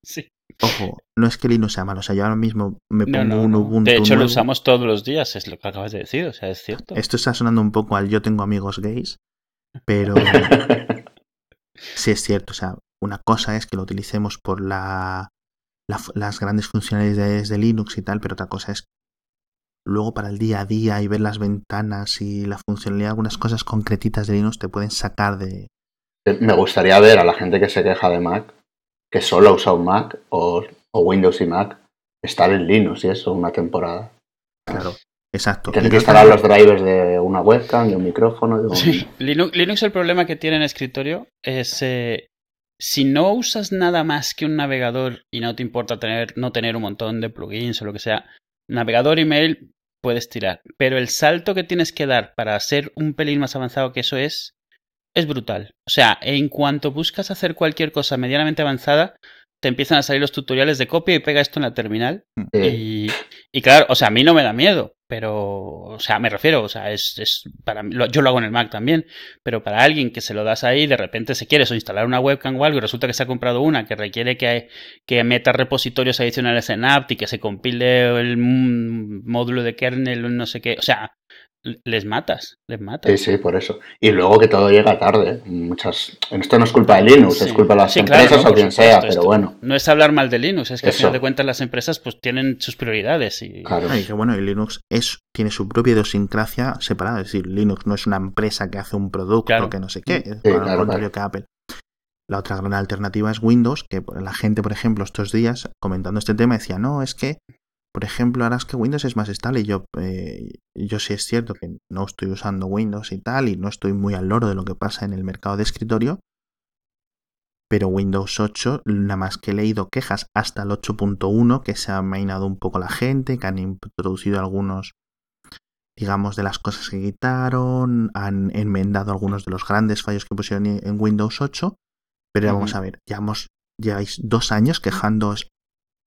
sí. Ojo, no es que Linux sea malo, o sea, yo ahora mismo me pongo no, un no. Ubuntu De hecho, lo usamos todos los días, es lo que acabas de decir, o sea, es cierto. Esto está sonando un poco al yo tengo amigos gays, pero sí es cierto, o sea, una cosa es que lo utilicemos por la, las grandes funcionalidades de Linux y tal, pero otra cosa es luego para el día a día y ver las ventanas y la funcionalidad, algunas cosas concretitas de Linux te pueden sacar de... Me gustaría ver a la gente que se queja de Mac, que solo ha usado Mac o, o Windows y Mac, estar en Linux y eso una temporada. Claro, exacto. Tener Y que instalar los drivers de una webcam, de un micrófono. De un... Sí. Linux, Linux el problema que tiene en escritorio es eh, si no usas nada más que un navegador y no te importa tener, no tener un montón de plugins o lo que sea, navegador email puedes tirar. Pero el salto que tienes que dar para ser un pelín más avanzado que eso es, es brutal. O sea, en cuanto buscas hacer cualquier cosa medianamente avanzada, te empiezan a salir los tutoriales de copia y pega esto en la terminal. Sí. Y, y claro, o sea, a mí no me da miedo. pero, o sea, me refiero, o sea, es, es para mí, yo lo hago en el Mac también, pero para alguien que se lo das ahí, de repente se quiere o instalar una webcam o algo y resulta que se ha comprado una que requiere que, que meta repositorios adicionales en apt y que se compile el módulo de kernel, no sé qué, o sea, les matas, les matas. Sí, sí, por eso. Y luego que todo llega tarde. Muchas... Esto no es culpa de Linux, es culpa de las empresas o quien sea, pero bueno. No es hablar mal de Linux, es que al final de cuentas las empresas pues tienen sus prioridades. Y... Claro. y que bueno, y Linux es, tiene su propia idiosincrasia separada. Es decir, Linux no es una empresa que hace un producto que no sé qué, es contrario que Apple. La otra gran alternativa es Windows, que la gente, por ejemplo, estos días comentando este tema decía, no, es que por ejemplo, ahora es que Windows es más estable. Yo, eh, yo sí es cierto que no estoy usando Windows y tal y no estoy muy al loro de lo que pasa en el mercado de escritorio, pero Windows 8, nada más que he leído quejas hasta el 8.1, que se ha mainado un poco la gente, que han introducido algunos, digamos, de las cosas que quitaron, han enmendado algunos de los grandes fallos que pusieron en Windows 8, pero vamos a ver, llevamos, lleváis dos años quejándoos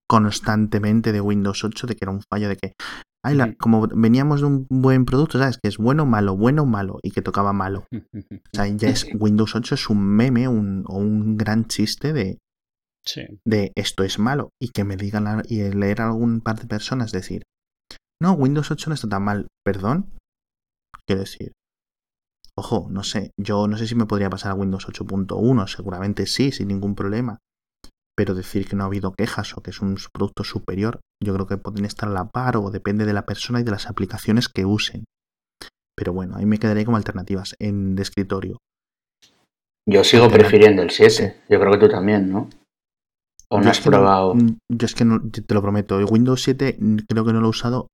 constantemente de Windows 8 de que era un fallo de que como veníamos de un buen producto, ¿sabes? Que es bueno, malo, bueno, malo y que tocaba malo. O sea, ya es Windows 8 es un meme un, o un gran chiste de, de esto es malo y que me digan y leer a algún par de personas decir, no, Windows 8 no está tan mal, perdón. Quiero decir, ojo, no sé, yo no sé si me podría pasar a Windows 8.1, seguramente sí, sin ningún problema pero decir que no ha habido quejas o que es un producto superior, yo creo que pueden estar a la par o depende de la persona y de las aplicaciones que usen. Pero bueno, ahí me quedaré como alternativas en de escritorio. Yo sigo prefiriendo el 7, yo creo que tú también, ¿no? ¿O no has probado? Mm, yo es que no, te lo prometo, el Windows 7 creo que no lo he usado,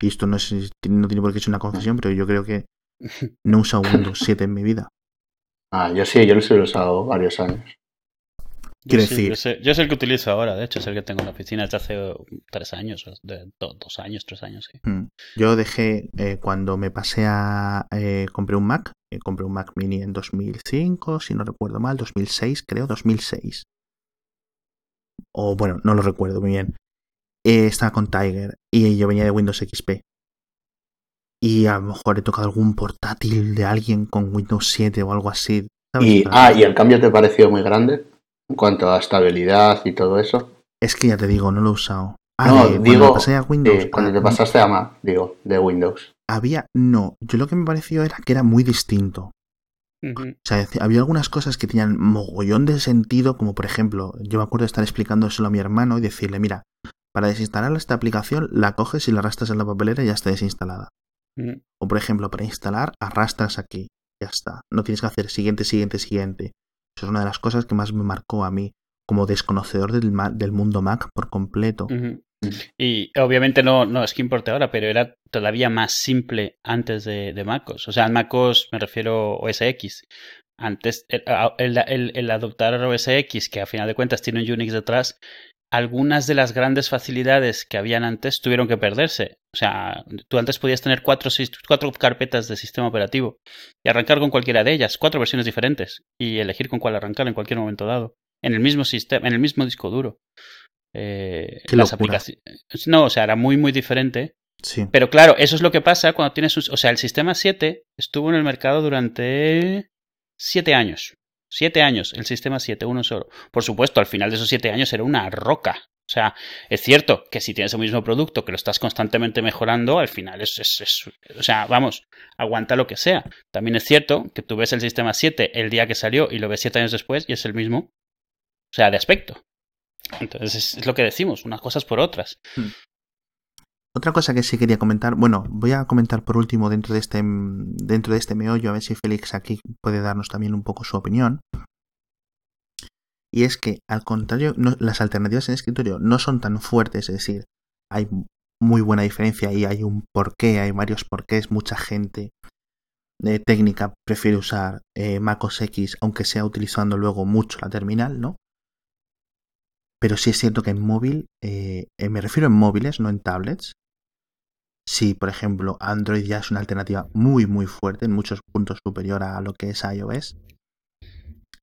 y esto no, es, no tiene por qué ser una confesión, pero yo creo que no he usado Windows 7 en mi vida. Ah, yo sí, yo lo he usado varios años. Quiero decir. Yo, sé, el que utilizo ahora, de hecho, es el que tengo en la oficina desde hace tres años, de, dos años, tres años, sí. Mm. Yo dejé, eh, cuando me pasé a. Eh, compré un Mac, eh, compré un Mac mini en 2005, si no recuerdo mal, 2006, creo, 2006. O bueno, no lo recuerdo muy bien. estaba con Tiger y yo venía de Windows XP. Y a lo mejor he tocado algún portátil de alguien con Windows 7 o algo así. Y, ah, ¿y el cambio te pareció muy grande? En cuanto a estabilidad y todo eso. Es que ya te digo, no lo he usado. Ah, no, digo, pasé a Windows, cuando te pasaste a Mac, digo, de Windows. Había, no, yo lo que me pareció era que era muy distinto. O sea, había algunas cosas que tenían mogollón de sentido, como por ejemplo, yo me acuerdo de estar explicándoselo a mi hermano y decirle, mira, para desinstalar esta aplicación la coges y la arrastras en la papelera y ya está desinstalada. O por ejemplo, para instalar, arrastras aquí, ya está. No tienes que hacer siguiente, siguiente, siguiente es una de las cosas que más me marcó a mí como desconocedor del, del mundo Mac por completo. Y obviamente no, no es que importe ahora, pero era todavía más simple antes de, de MacOS. O sea, MacOS me refiero OS X. Antes, el, el, el, adoptar OS X, que a final de cuentas tiene un Unix detrás, algunas de las grandes facilidades que habían antes tuvieron que perderse. O sea, tú antes podías tener cuatro, cuatro carpetas de sistema operativo y arrancar con cualquiera de ellas, cuatro versiones diferentes, y elegir con cuál arrancar en cualquier momento dado, en el mismo sistema, en el mismo disco duro. Eh, las aplicaciones. No, o sea, era muy, muy diferente. Sí. Pero claro, eso es lo que pasa cuando tienes. O sea, el sistema 7 estuvo en el mercado durante siete años. Siete años, el sistema 7, uno solo. Por supuesto, al final de esos siete años era una roca. O sea, es cierto que si tienes el mismo producto que lo estás constantemente mejorando, al final es, es, o sea, vamos, aguanta lo que sea. También es cierto que tú ves el sistema 7 el día que salió y lo ves siete años después y es el mismo. O sea, de aspecto. Entonces es, lo que decimos, unas cosas por otras. Hmm. Otra cosa que sí quería comentar, bueno, voy a comentar por último dentro de este dentro de este meollo, a ver si Félix aquí puede darnos también un poco su opinión. Y es que, al contrario, las alternativas en escritorio no son tan fuertes, es decir, hay muy buena diferencia y hay un porqué, hay varios porqués, mucha gente de técnica prefiere usar eh, MacOS X, aunque sea utilizando luego mucho la terminal, ¿no? Pero sí es cierto que en móvil, eh, eh, me refiero en móviles, no en tablets. Si, por ejemplo, Android ya es una alternativa muy, muy fuerte, en muchos puntos superior a lo que es iOS.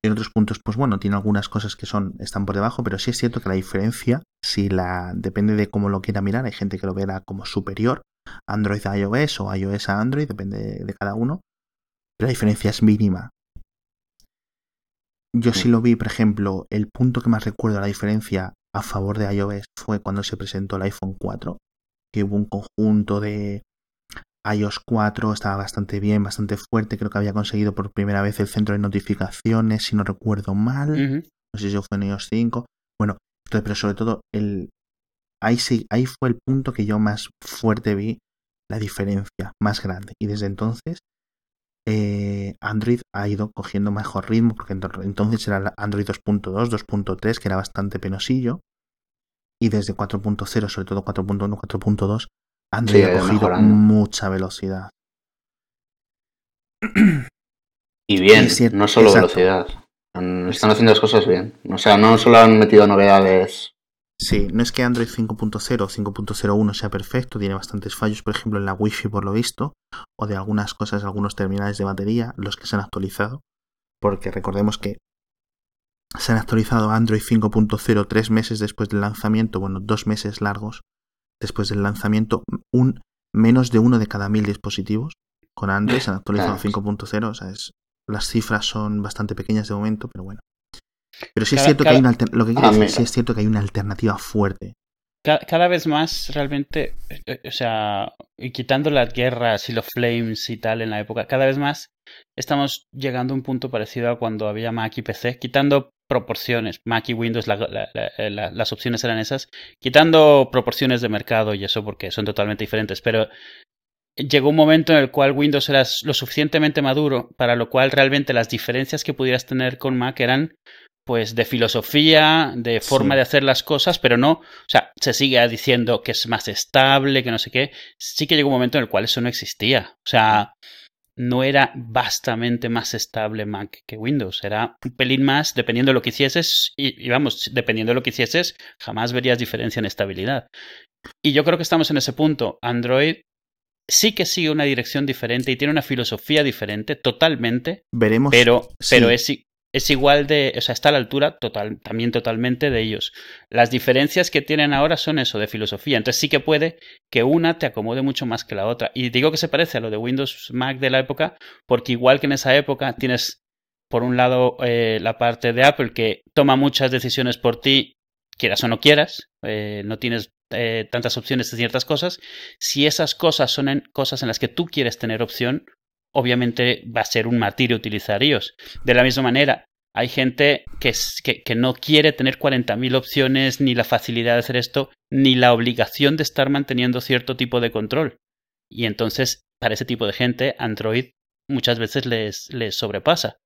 En otros puntos, pues bueno, tiene algunas cosas que son, están por debajo, pero sí es cierto que la diferencia, si la, depende de cómo lo quiera mirar, hay gente que lo verá como superior, Android a iOS o iOS a Android, depende de cada uno. Pero la diferencia es mínima. Yo sí. lo vi, por ejemplo, el punto que más recuerdo la diferencia a favor de iOS fue cuando se presentó el iPhone 4, que hubo un conjunto de iOS 4, estaba bastante bien, bastante fuerte, creo que había conseguido por primera vez el centro de notificaciones, si no recuerdo mal, no sé si fue en iOS 5, bueno, pero sobre todo el, ahí, sí, ahí fue el punto que yo más fuerte vi la diferencia, más grande, y desde entonces eh, Android ha ido cogiendo mejor ritmo, porque entonces era Android 2.2, 2.3, que era bastante penosillo, y desde 4.0, sobre todo 4.1, 4.2, Android ha cogido mucha velocidad. Y bien, no solo velocidad. Están haciendo las cosas bien. O sea, no solo han metido novedades Sí, no es que Android 5.0 o 5.01 sea perfecto, tiene bastantes fallos, por ejemplo, en la Wi-Fi por lo visto, o de algunas cosas, algunos terminales de batería, los que se han actualizado, porque recordemos que se han actualizado Android 5.0 tres meses después del lanzamiento, bueno, dos meses largos después del lanzamiento, un menos de uno de cada mil dispositivos con Android se han actualizado 5.0, o sea, es, las cifras son bastante pequeñas de momento, pero bueno. Pero sí es cierto que hay una lo que ah, sí es cierto que hay una alternativa fuerte. Cada, vez más realmente, eh, eh, o sea, y quitando las guerras y los flames y tal en la época, cada vez más estamos llegando a un punto parecido a cuando había Mac y PC, quitando proporciones, Mac y Windows, las opciones eran esas, quitando proporciones de mercado y eso porque son totalmente diferentes, pero llegó un momento en el cual Windows era lo suficientemente maduro para lo cual realmente las diferencias que pudieras tener con Mac eran pues de filosofía, de forma de hacer las cosas, pero no, o sea, se sigue diciendo que es más estable, que no sé qué. Sí que llegó un momento en el cual eso no existía. O sea, no era vastamente más estable Mac que Windows, era un pelín más dependiendo de lo que hicieses y, vamos, dependiendo de lo que hicieses, jamás verías diferencia en estabilidad. Y yo creo que estamos en ese punto. Android sí que sigue una dirección diferente y tiene una filosofía diferente, totalmente. Veremos. Pero, pero es, es igual de, o sea, está a la altura total, también totalmente de ellos. Las diferencias que tienen ahora son eso, de filosofía. Entonces sí que puede que una te acomode mucho más que la otra. Y digo que se parece a lo de Windows Mac de la época, porque igual que en esa época tienes, por un lado, eh, la parte de Apple que toma muchas decisiones por ti, quieras o no quieras, eh, no tienes eh, tantas opciones de ciertas cosas. Si esas cosas son cosas en las que tú quieres tener opción, obviamente va a ser un martirio utilizar iOS. De la misma manera, hay gente que, que, no quiere tener 40.000 opciones, ni la facilidad de hacer esto, ni la obligación de estar manteniendo cierto tipo de control. Y entonces, para ese tipo de gente, Android muchas veces les, les sobrepasa.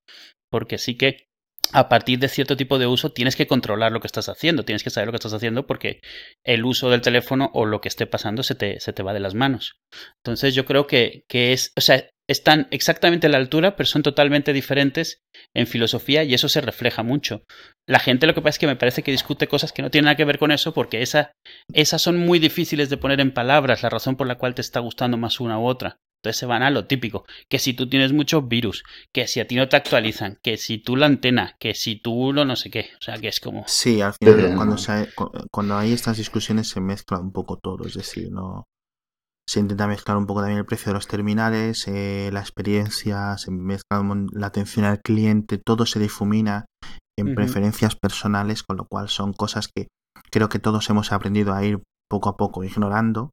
Porque sí que a partir de cierto tipo de uso tienes que controlar lo que estás haciendo, tienes que saber lo que estás haciendo porque el uso del teléfono o lo que esté pasando se te, se te va de las manos. Entonces yo creo que, que es, o sea, están exactamente a la altura, pero son totalmente diferentes en filosofía y eso se refleja mucho. La gente lo que pasa es que me parece que discute cosas que no tienen nada que ver con eso porque esa, esas son muy difíciles de poner en palabras, la razón por la cual te está gustando más una u otra. Entonces se van a lo típico, que si tú tienes muchos virus, que si a ti no te actualizan, que si tú la antena, que si tú lo no sé qué, o sea que es como... Sí, al final cuando, cuando hay estas discusiones se mezcla un poco todo, es decir, no se intenta mezclar un poco también el precio de los terminales, eh, la experiencia, se mezcla la atención al cliente, todo se difumina en preferencias personales, con lo cual son cosas que creo que todos hemos aprendido a ir poco a poco ignorando.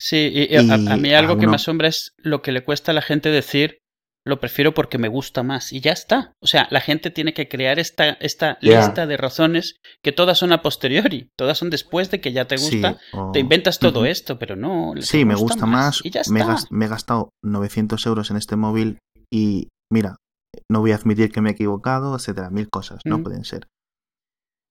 Sí, y, a, mí algo que me asombra es lo que le cuesta a la gente decir lo prefiero porque me gusta más y ya está. O sea, la gente tiene que crear esta, esta lista de razones que todas son a posteriori, todas son después de que ya te gusta, te inventas todo esto, pero no. Sí, me gusta más, y ya está. Me, he gastado 900 euros en este móvil y mira, no voy a admitir que me he equivocado, etcétera, mil cosas, no pueden ser.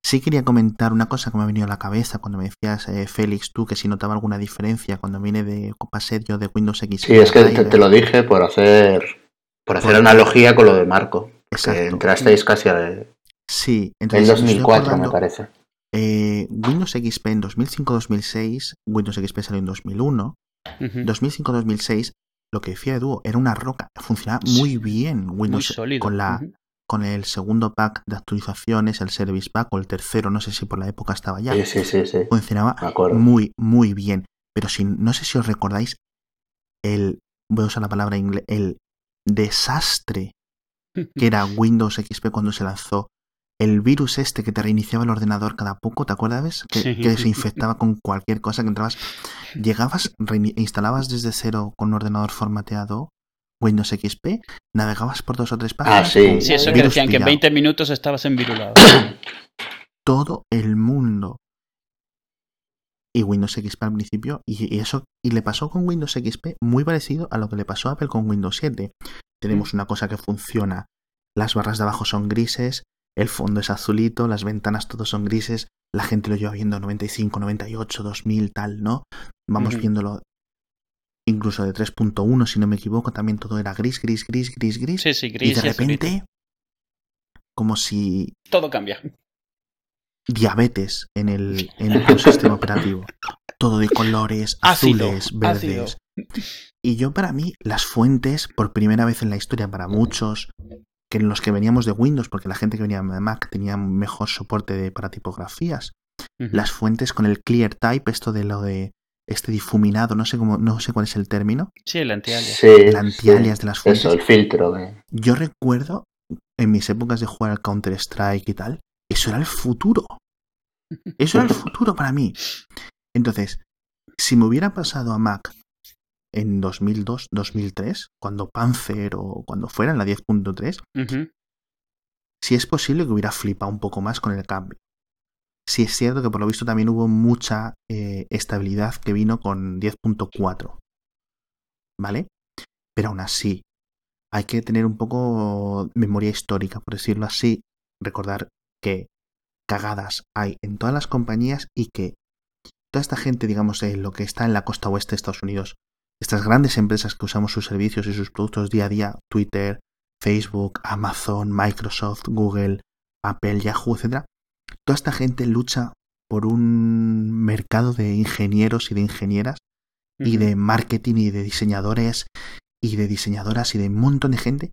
Sí quería comentar una cosa que me ha venido a la cabeza cuando me decías, eh, Félix, tú, que si notaba alguna diferencia cuando vine de pasé yo de Windows X. Sí, es que te, lo dije por hacer por hacer analogía con lo de Marco. Que entrasteis casi a... Sí, en 2004 me parece. Eh, Windows XP en 2005-2006, Windows XP salió en 2001. 2005-2006, lo que decía Edu, era una roca. Funcionaba muy bien Windows con la con el segundo pack de actualizaciones, el Service Pack o el tercero, no sé si por la época estaba ya. Sí, sí, sí. Funcionaba muy, muy bien. Pero si, no sé si os recordáis el, voy a usar la palabra inglés, el desastre que era Windows XP cuando se lanzó. El virus este que te reiniciaba el ordenador cada poco, ¿te acuerdas? Que, Sí. que se infectaba con cualquier cosa que entrabas. Llegabas, instalabas desde cero con un ordenador formateado Windows XP, navegabas por dos o tres páginas. Ah, sí. Sí, eso que decían que en pillado. 20 minutos estabas envirulado. todo el mundo. Y Windows XP al principio, y, y eso, y le pasó con Windows XP muy parecido a lo que le pasó a Apple con Windows 7. Tenemos una cosa que funciona, las barras de abajo son grises, el fondo es azulito, las ventanas todos son grises, la gente lo lleva viendo 95, 98, 2000, tal, ¿no? Vamos viéndolo incluso de 3.1, si no me equivoco, también todo era gris, gris, gris, gris, gris. Sí, sí, y gris de y azulito. repente, como si Todo cambia. Diabetes en el, en el sistema operativo. Todo de colores, Ácido, azules, verdes. Y yo para mí, las fuentes, por primera vez en la historia para muchos, que en los que veníamos de Windows, porque la gente que venía de Mac tenía mejor soporte de, para tipografías, las fuentes con el clear type, esto de lo de este difuminado, no sé cómo, no sé cuál es el término, Sí, el antialias. Sí, el antialias de las fuentes. Eso, el filtro. Yo recuerdo en mis épocas de jugar al Counter Strike y tal, eso era el futuro. Eso era el futuro para mí. Entonces, si me hubiera pasado a Mac en 2002, 2003, cuando Panzer o cuando fuera en la 10.3, Ujú. sí es posible que hubiera flipado un poco más con el cambio. Sí es cierto que por lo visto también hubo mucha eh, estabilidad que vino con 10.4. ¿Vale? Pero aún así, hay que tener un poco memoria histórica, por decirlo así. Recordar que cagadas hay en todas las compañías y que toda esta gente, digamos, eh, lo que está en la costa oeste de Estados Unidos, estas grandes empresas que usamos sus servicios y sus productos día a día, Twitter, Facebook, Amazon, Microsoft, Google, Apple, Yahoo, etc. Toda esta gente lucha por un mercado de ingenieros y de ingenieras y de marketing y de diseñadores y de diseñadoras y de un montón de gente.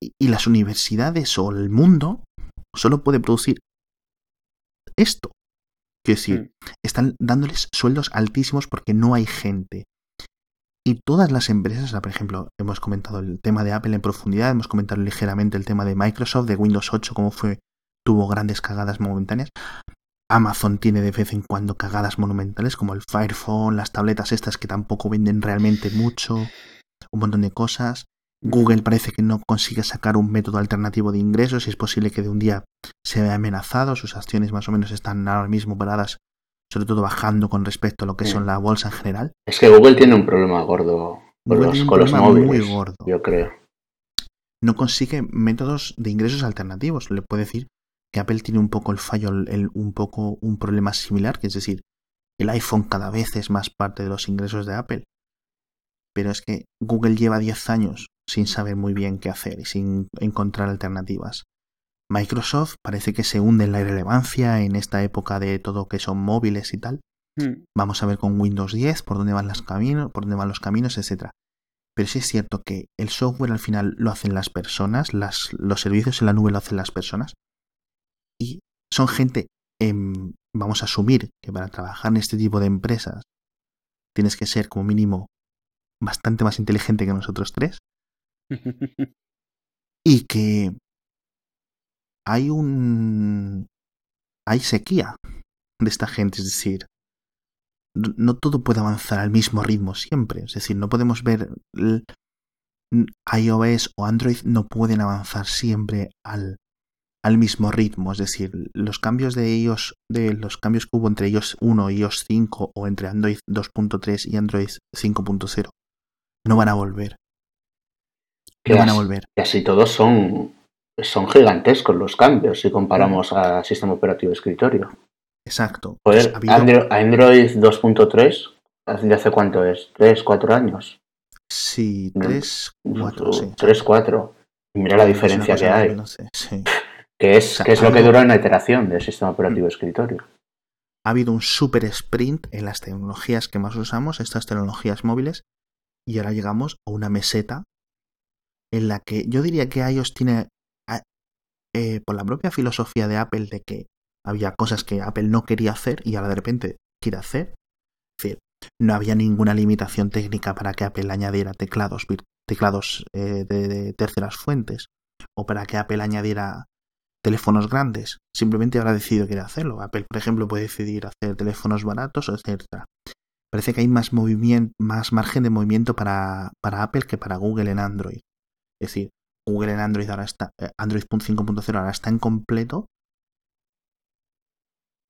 Y, y las universidades o el mundo solo puede producir esto. Quiero decir, Mm. están dándoles sueldos altísimos porque no hay gente. Y todas las empresas, por ejemplo, hemos comentado el tema de Apple en profundidad, hemos comentado ligeramente el tema de Microsoft, de Windows 8, cómo fue, tuvo grandes cagadas momentáneas. Amazon tiene de vez en cuando cagadas monumentales, como el Fire Phone, las tabletas estas que tampoco venden realmente mucho, un montón de cosas. Google parece que no consigue sacar un método alternativo de ingresos y es posible que de un día se vea amenazado. Sus acciones más o menos están ahora mismo paradas, sobre todo bajando con respecto a lo que Sí. son la bolsa en general. Es que Google tiene un problema gordo con Google los, tiene un con los problema muy móviles. gordo. Yo creo. No consigue métodos de ingresos alternativos. Le puedo decir que Apple tiene un poco el fallo, el- un poco un problema similar, que es decir, el iPhone cada vez es más parte de los ingresos de Apple. Pero es que Google lleva 10 años sin saber muy bien qué hacer y sin encontrar alternativas. Microsoft parece que se hunde en la irrelevancia en esta época de todo que son móviles y tal. Mm. Vamos a ver con Windows 10 por dónde van los caminos, por dónde van los caminos, etcétera. Pero sí es cierto que el software al final lo hacen las personas, las, los servicios en la nube lo hacen las personas. Y son gente, em, vamos a asumir que para trabajar en este tipo de empresas tienes que ser como mínimo bastante más inteligente que nosotros tres. Y que hay un... hay sequía de esta gente, es decir, no- todo puede avanzar al mismo ritmo siempre. Es decir, no podemos ver iOS o Android no pueden avanzar siempre al, al mismo ritmo. Es decir, los cambios de iOS, de los cambios que hubo entre iOS 1 y iOS 5 o entre Android 2.3 y Android 5.0 no van a volver. Que No van a volver. Y así todos son, son gigantescos los cambios si comparamos a sistema operativo de escritorio. Exacto. Joder, Pues ha habido- Andro- Android 2.3, ¿de hace cuánto es? ¿3, 4 años? Sí, No. 3, 4, sí. 3, 4. Y mira la diferencia que hay. sí. Que es, O sea, que es lo que dura una iteración del sistema operativo de escritorio. ha habido un super sprint en las tecnologías que más usamos, estas tecnologías móviles, y ahora llegamos a una meseta en la que yo diría que iOS tiene, a- eh, por la propia filosofía de Apple, de que había cosas que Apple no quería hacer y ahora de repente quiere hacer, no había ninguna limitación técnica para que Apple añadiera teclados, teclados eh, de, terceras fuentes o para que Apple añadiera teléfonos grandes. Simplemente ahora ha decidido que hacerlo. Apple, por ejemplo, puede decidir hacer teléfonos baratos, etc. Parece que hay más, movimiento, más margen de movimiento para, para Apple que para Google en Android. Es decir, Google en Android ahora está, eh, Android 5.0 ahora está en completo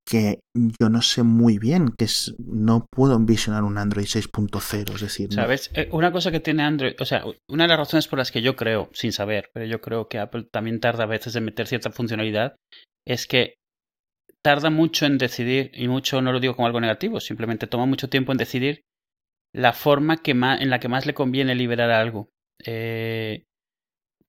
que yo no sé muy bien, que es, no puedo envisionar un Android 6.0, es decir... ¿Sabes? Eh, una cosa que tiene Android, o sea, una de las razones por las que yo creo, sin saber, pero yo creo que Apple también tarda a veces en meter cierta funcionalidad, es que tarda mucho en decidir, y mucho no lo digo como algo negativo, simplemente toma mucho tiempo en decidir la forma que más, en la que más le conviene liberar algo. Eh,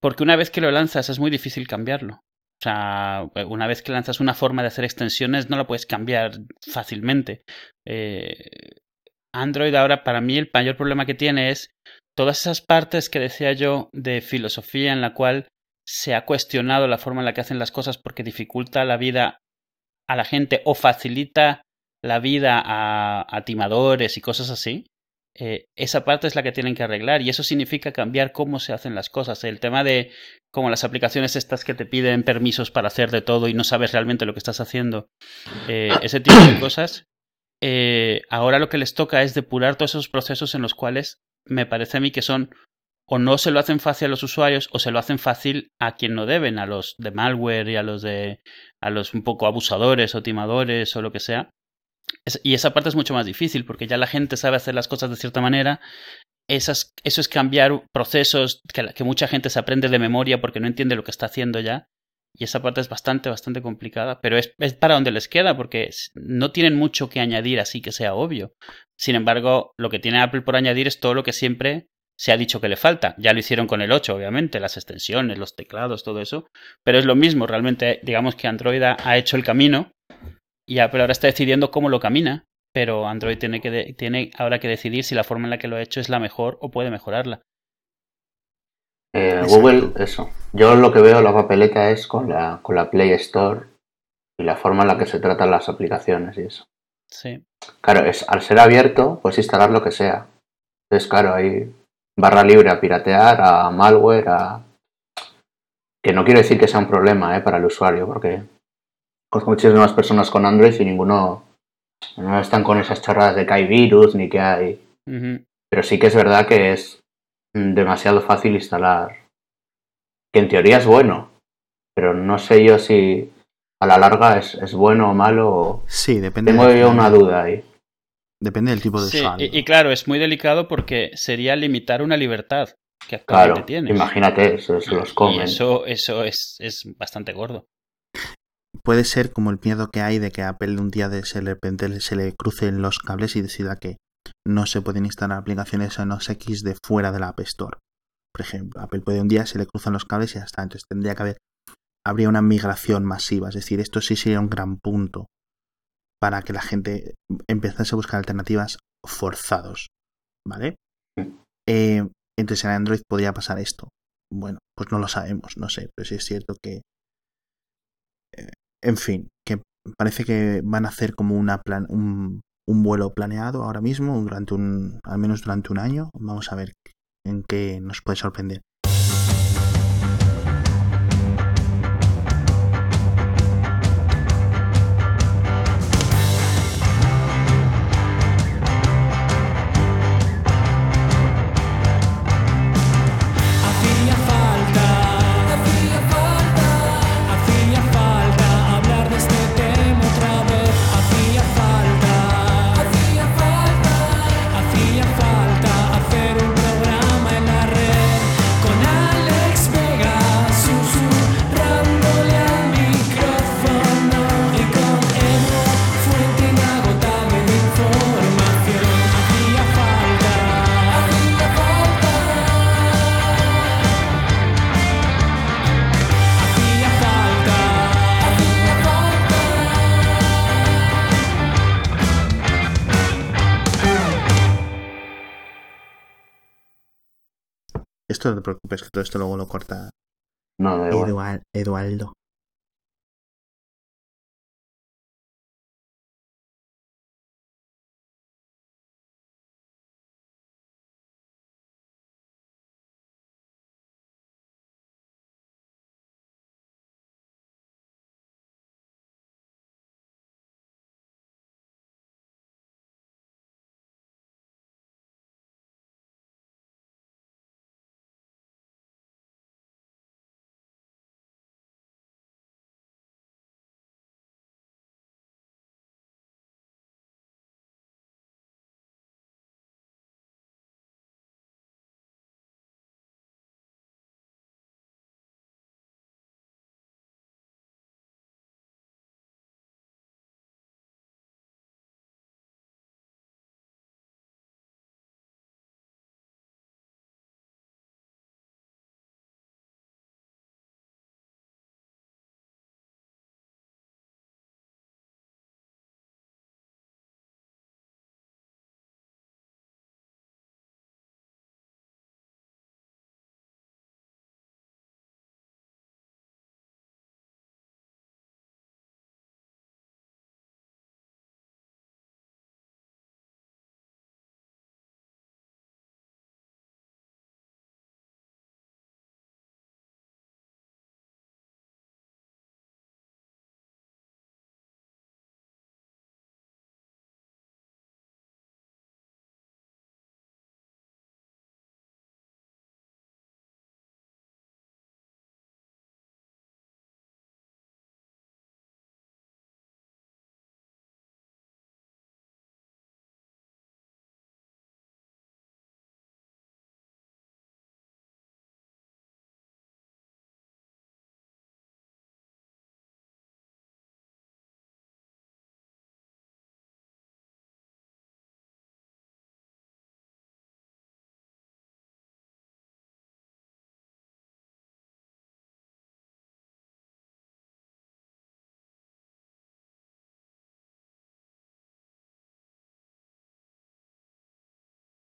porque una vez que lo lanzas es muy difícil cambiarlo. O sea, una vez que lanzas una forma de hacer extensiones, no la puedes cambiar fácilmente. Eh, Android ahora, para mí, el mayor problema que tiene es todas esas partes que decía yo de filosofía en la cual se ha cuestionado la forma en la que hacen las cosas porque dificulta la vida a la gente o facilita la vida a, a timadores y cosas así. Eh, esa parte es la que tienen que arreglar y eso significa cambiar cómo se hacen las cosas. El tema de como las aplicaciones estas que te piden permisos para hacer de todo y no sabes realmente lo que estás haciendo, eh, ese tipo de cosas, eh, ahora lo que les toca es depurar todos esos procesos en los cuales me parece a mí que son o no se lo hacen fácil a los usuarios o se lo hacen fácil a quien no deben, a los de malware y a los de a los un poco abusadores o timadores o lo que sea y esa parte es mucho más difícil porque ya la gente sabe hacer las cosas de cierta manera. Eso es cambiar procesos que, que, mucha gente se aprende de memoria porque no entiende lo que está haciendo ya. Y esa parte es bastante, bastante complicada, pero es, es para donde les queda porque no tienen mucho que añadir así que sea obvio. Sin embargo, lo que tiene Apple por añadir es todo lo que siempre se ha dicho que le falta. Ya lo hicieron con el 8, obviamente, las extensiones, los teclados, todo eso. Pero es lo mismo, realmente digamos que Android ha hecho el camino y Apple ahora está decidiendo cómo lo camina, pero Android tiene, que tiene ahora que decidir si la forma en la que lo ha hecho es la mejor o puede mejorarla. Eh, Google, eso. Yo lo que veo la papeleta es con la, con la Play Store y la forma en la que se tratan las aplicaciones y eso. Sí. Claro, es, al ser abierto, puedes instalar lo que sea. Entonces, claro, hay barra libre a piratear, a malware, a... Que no quiero decir que sea un problema ¿eh? para el usuario, porque conozco muchísimas personas con Android y ninguno no están con esas chorradas de que hay virus ni que hay. Pero sí que es verdad que es demasiado fácil instalar. Que en teoría es bueno, pero no sé yo si a la larga es, es bueno o malo. Sí, depende. Tengo yo una duda ahí. Depende del tipo de sí, Y, claro, es muy delicado porque sería limitar una libertad que actualmente claro, tienes. Imagínate, eso se los comen. eso, eso es, es bastante gordo puede ser como el miedo que hay de que Apple un día de, se, de repente se le crucen los cables y decida que no se pueden instalar aplicaciones en los X de fuera de la App Store. Por ejemplo, Apple puede un día se le cruzan los cables y ya está. Entonces tendría que haber, habría una migración masiva. Es decir, esto sí sería un gran punto para que la gente empezase a buscar alternativas forzados. ¿Vale? Eh, entonces en Android podría pasar esto. Bueno, pues no lo sabemos, no sé, pero sí es cierto que eh, en fin, que parece que van a hacer como una plan, un, un vuelo planeado ahora mismo, durante un, al menos durante un año. Vamos a ver en qué nos puede sorprender. Preocupes, que todo esto luego lo corta no, Eduardo.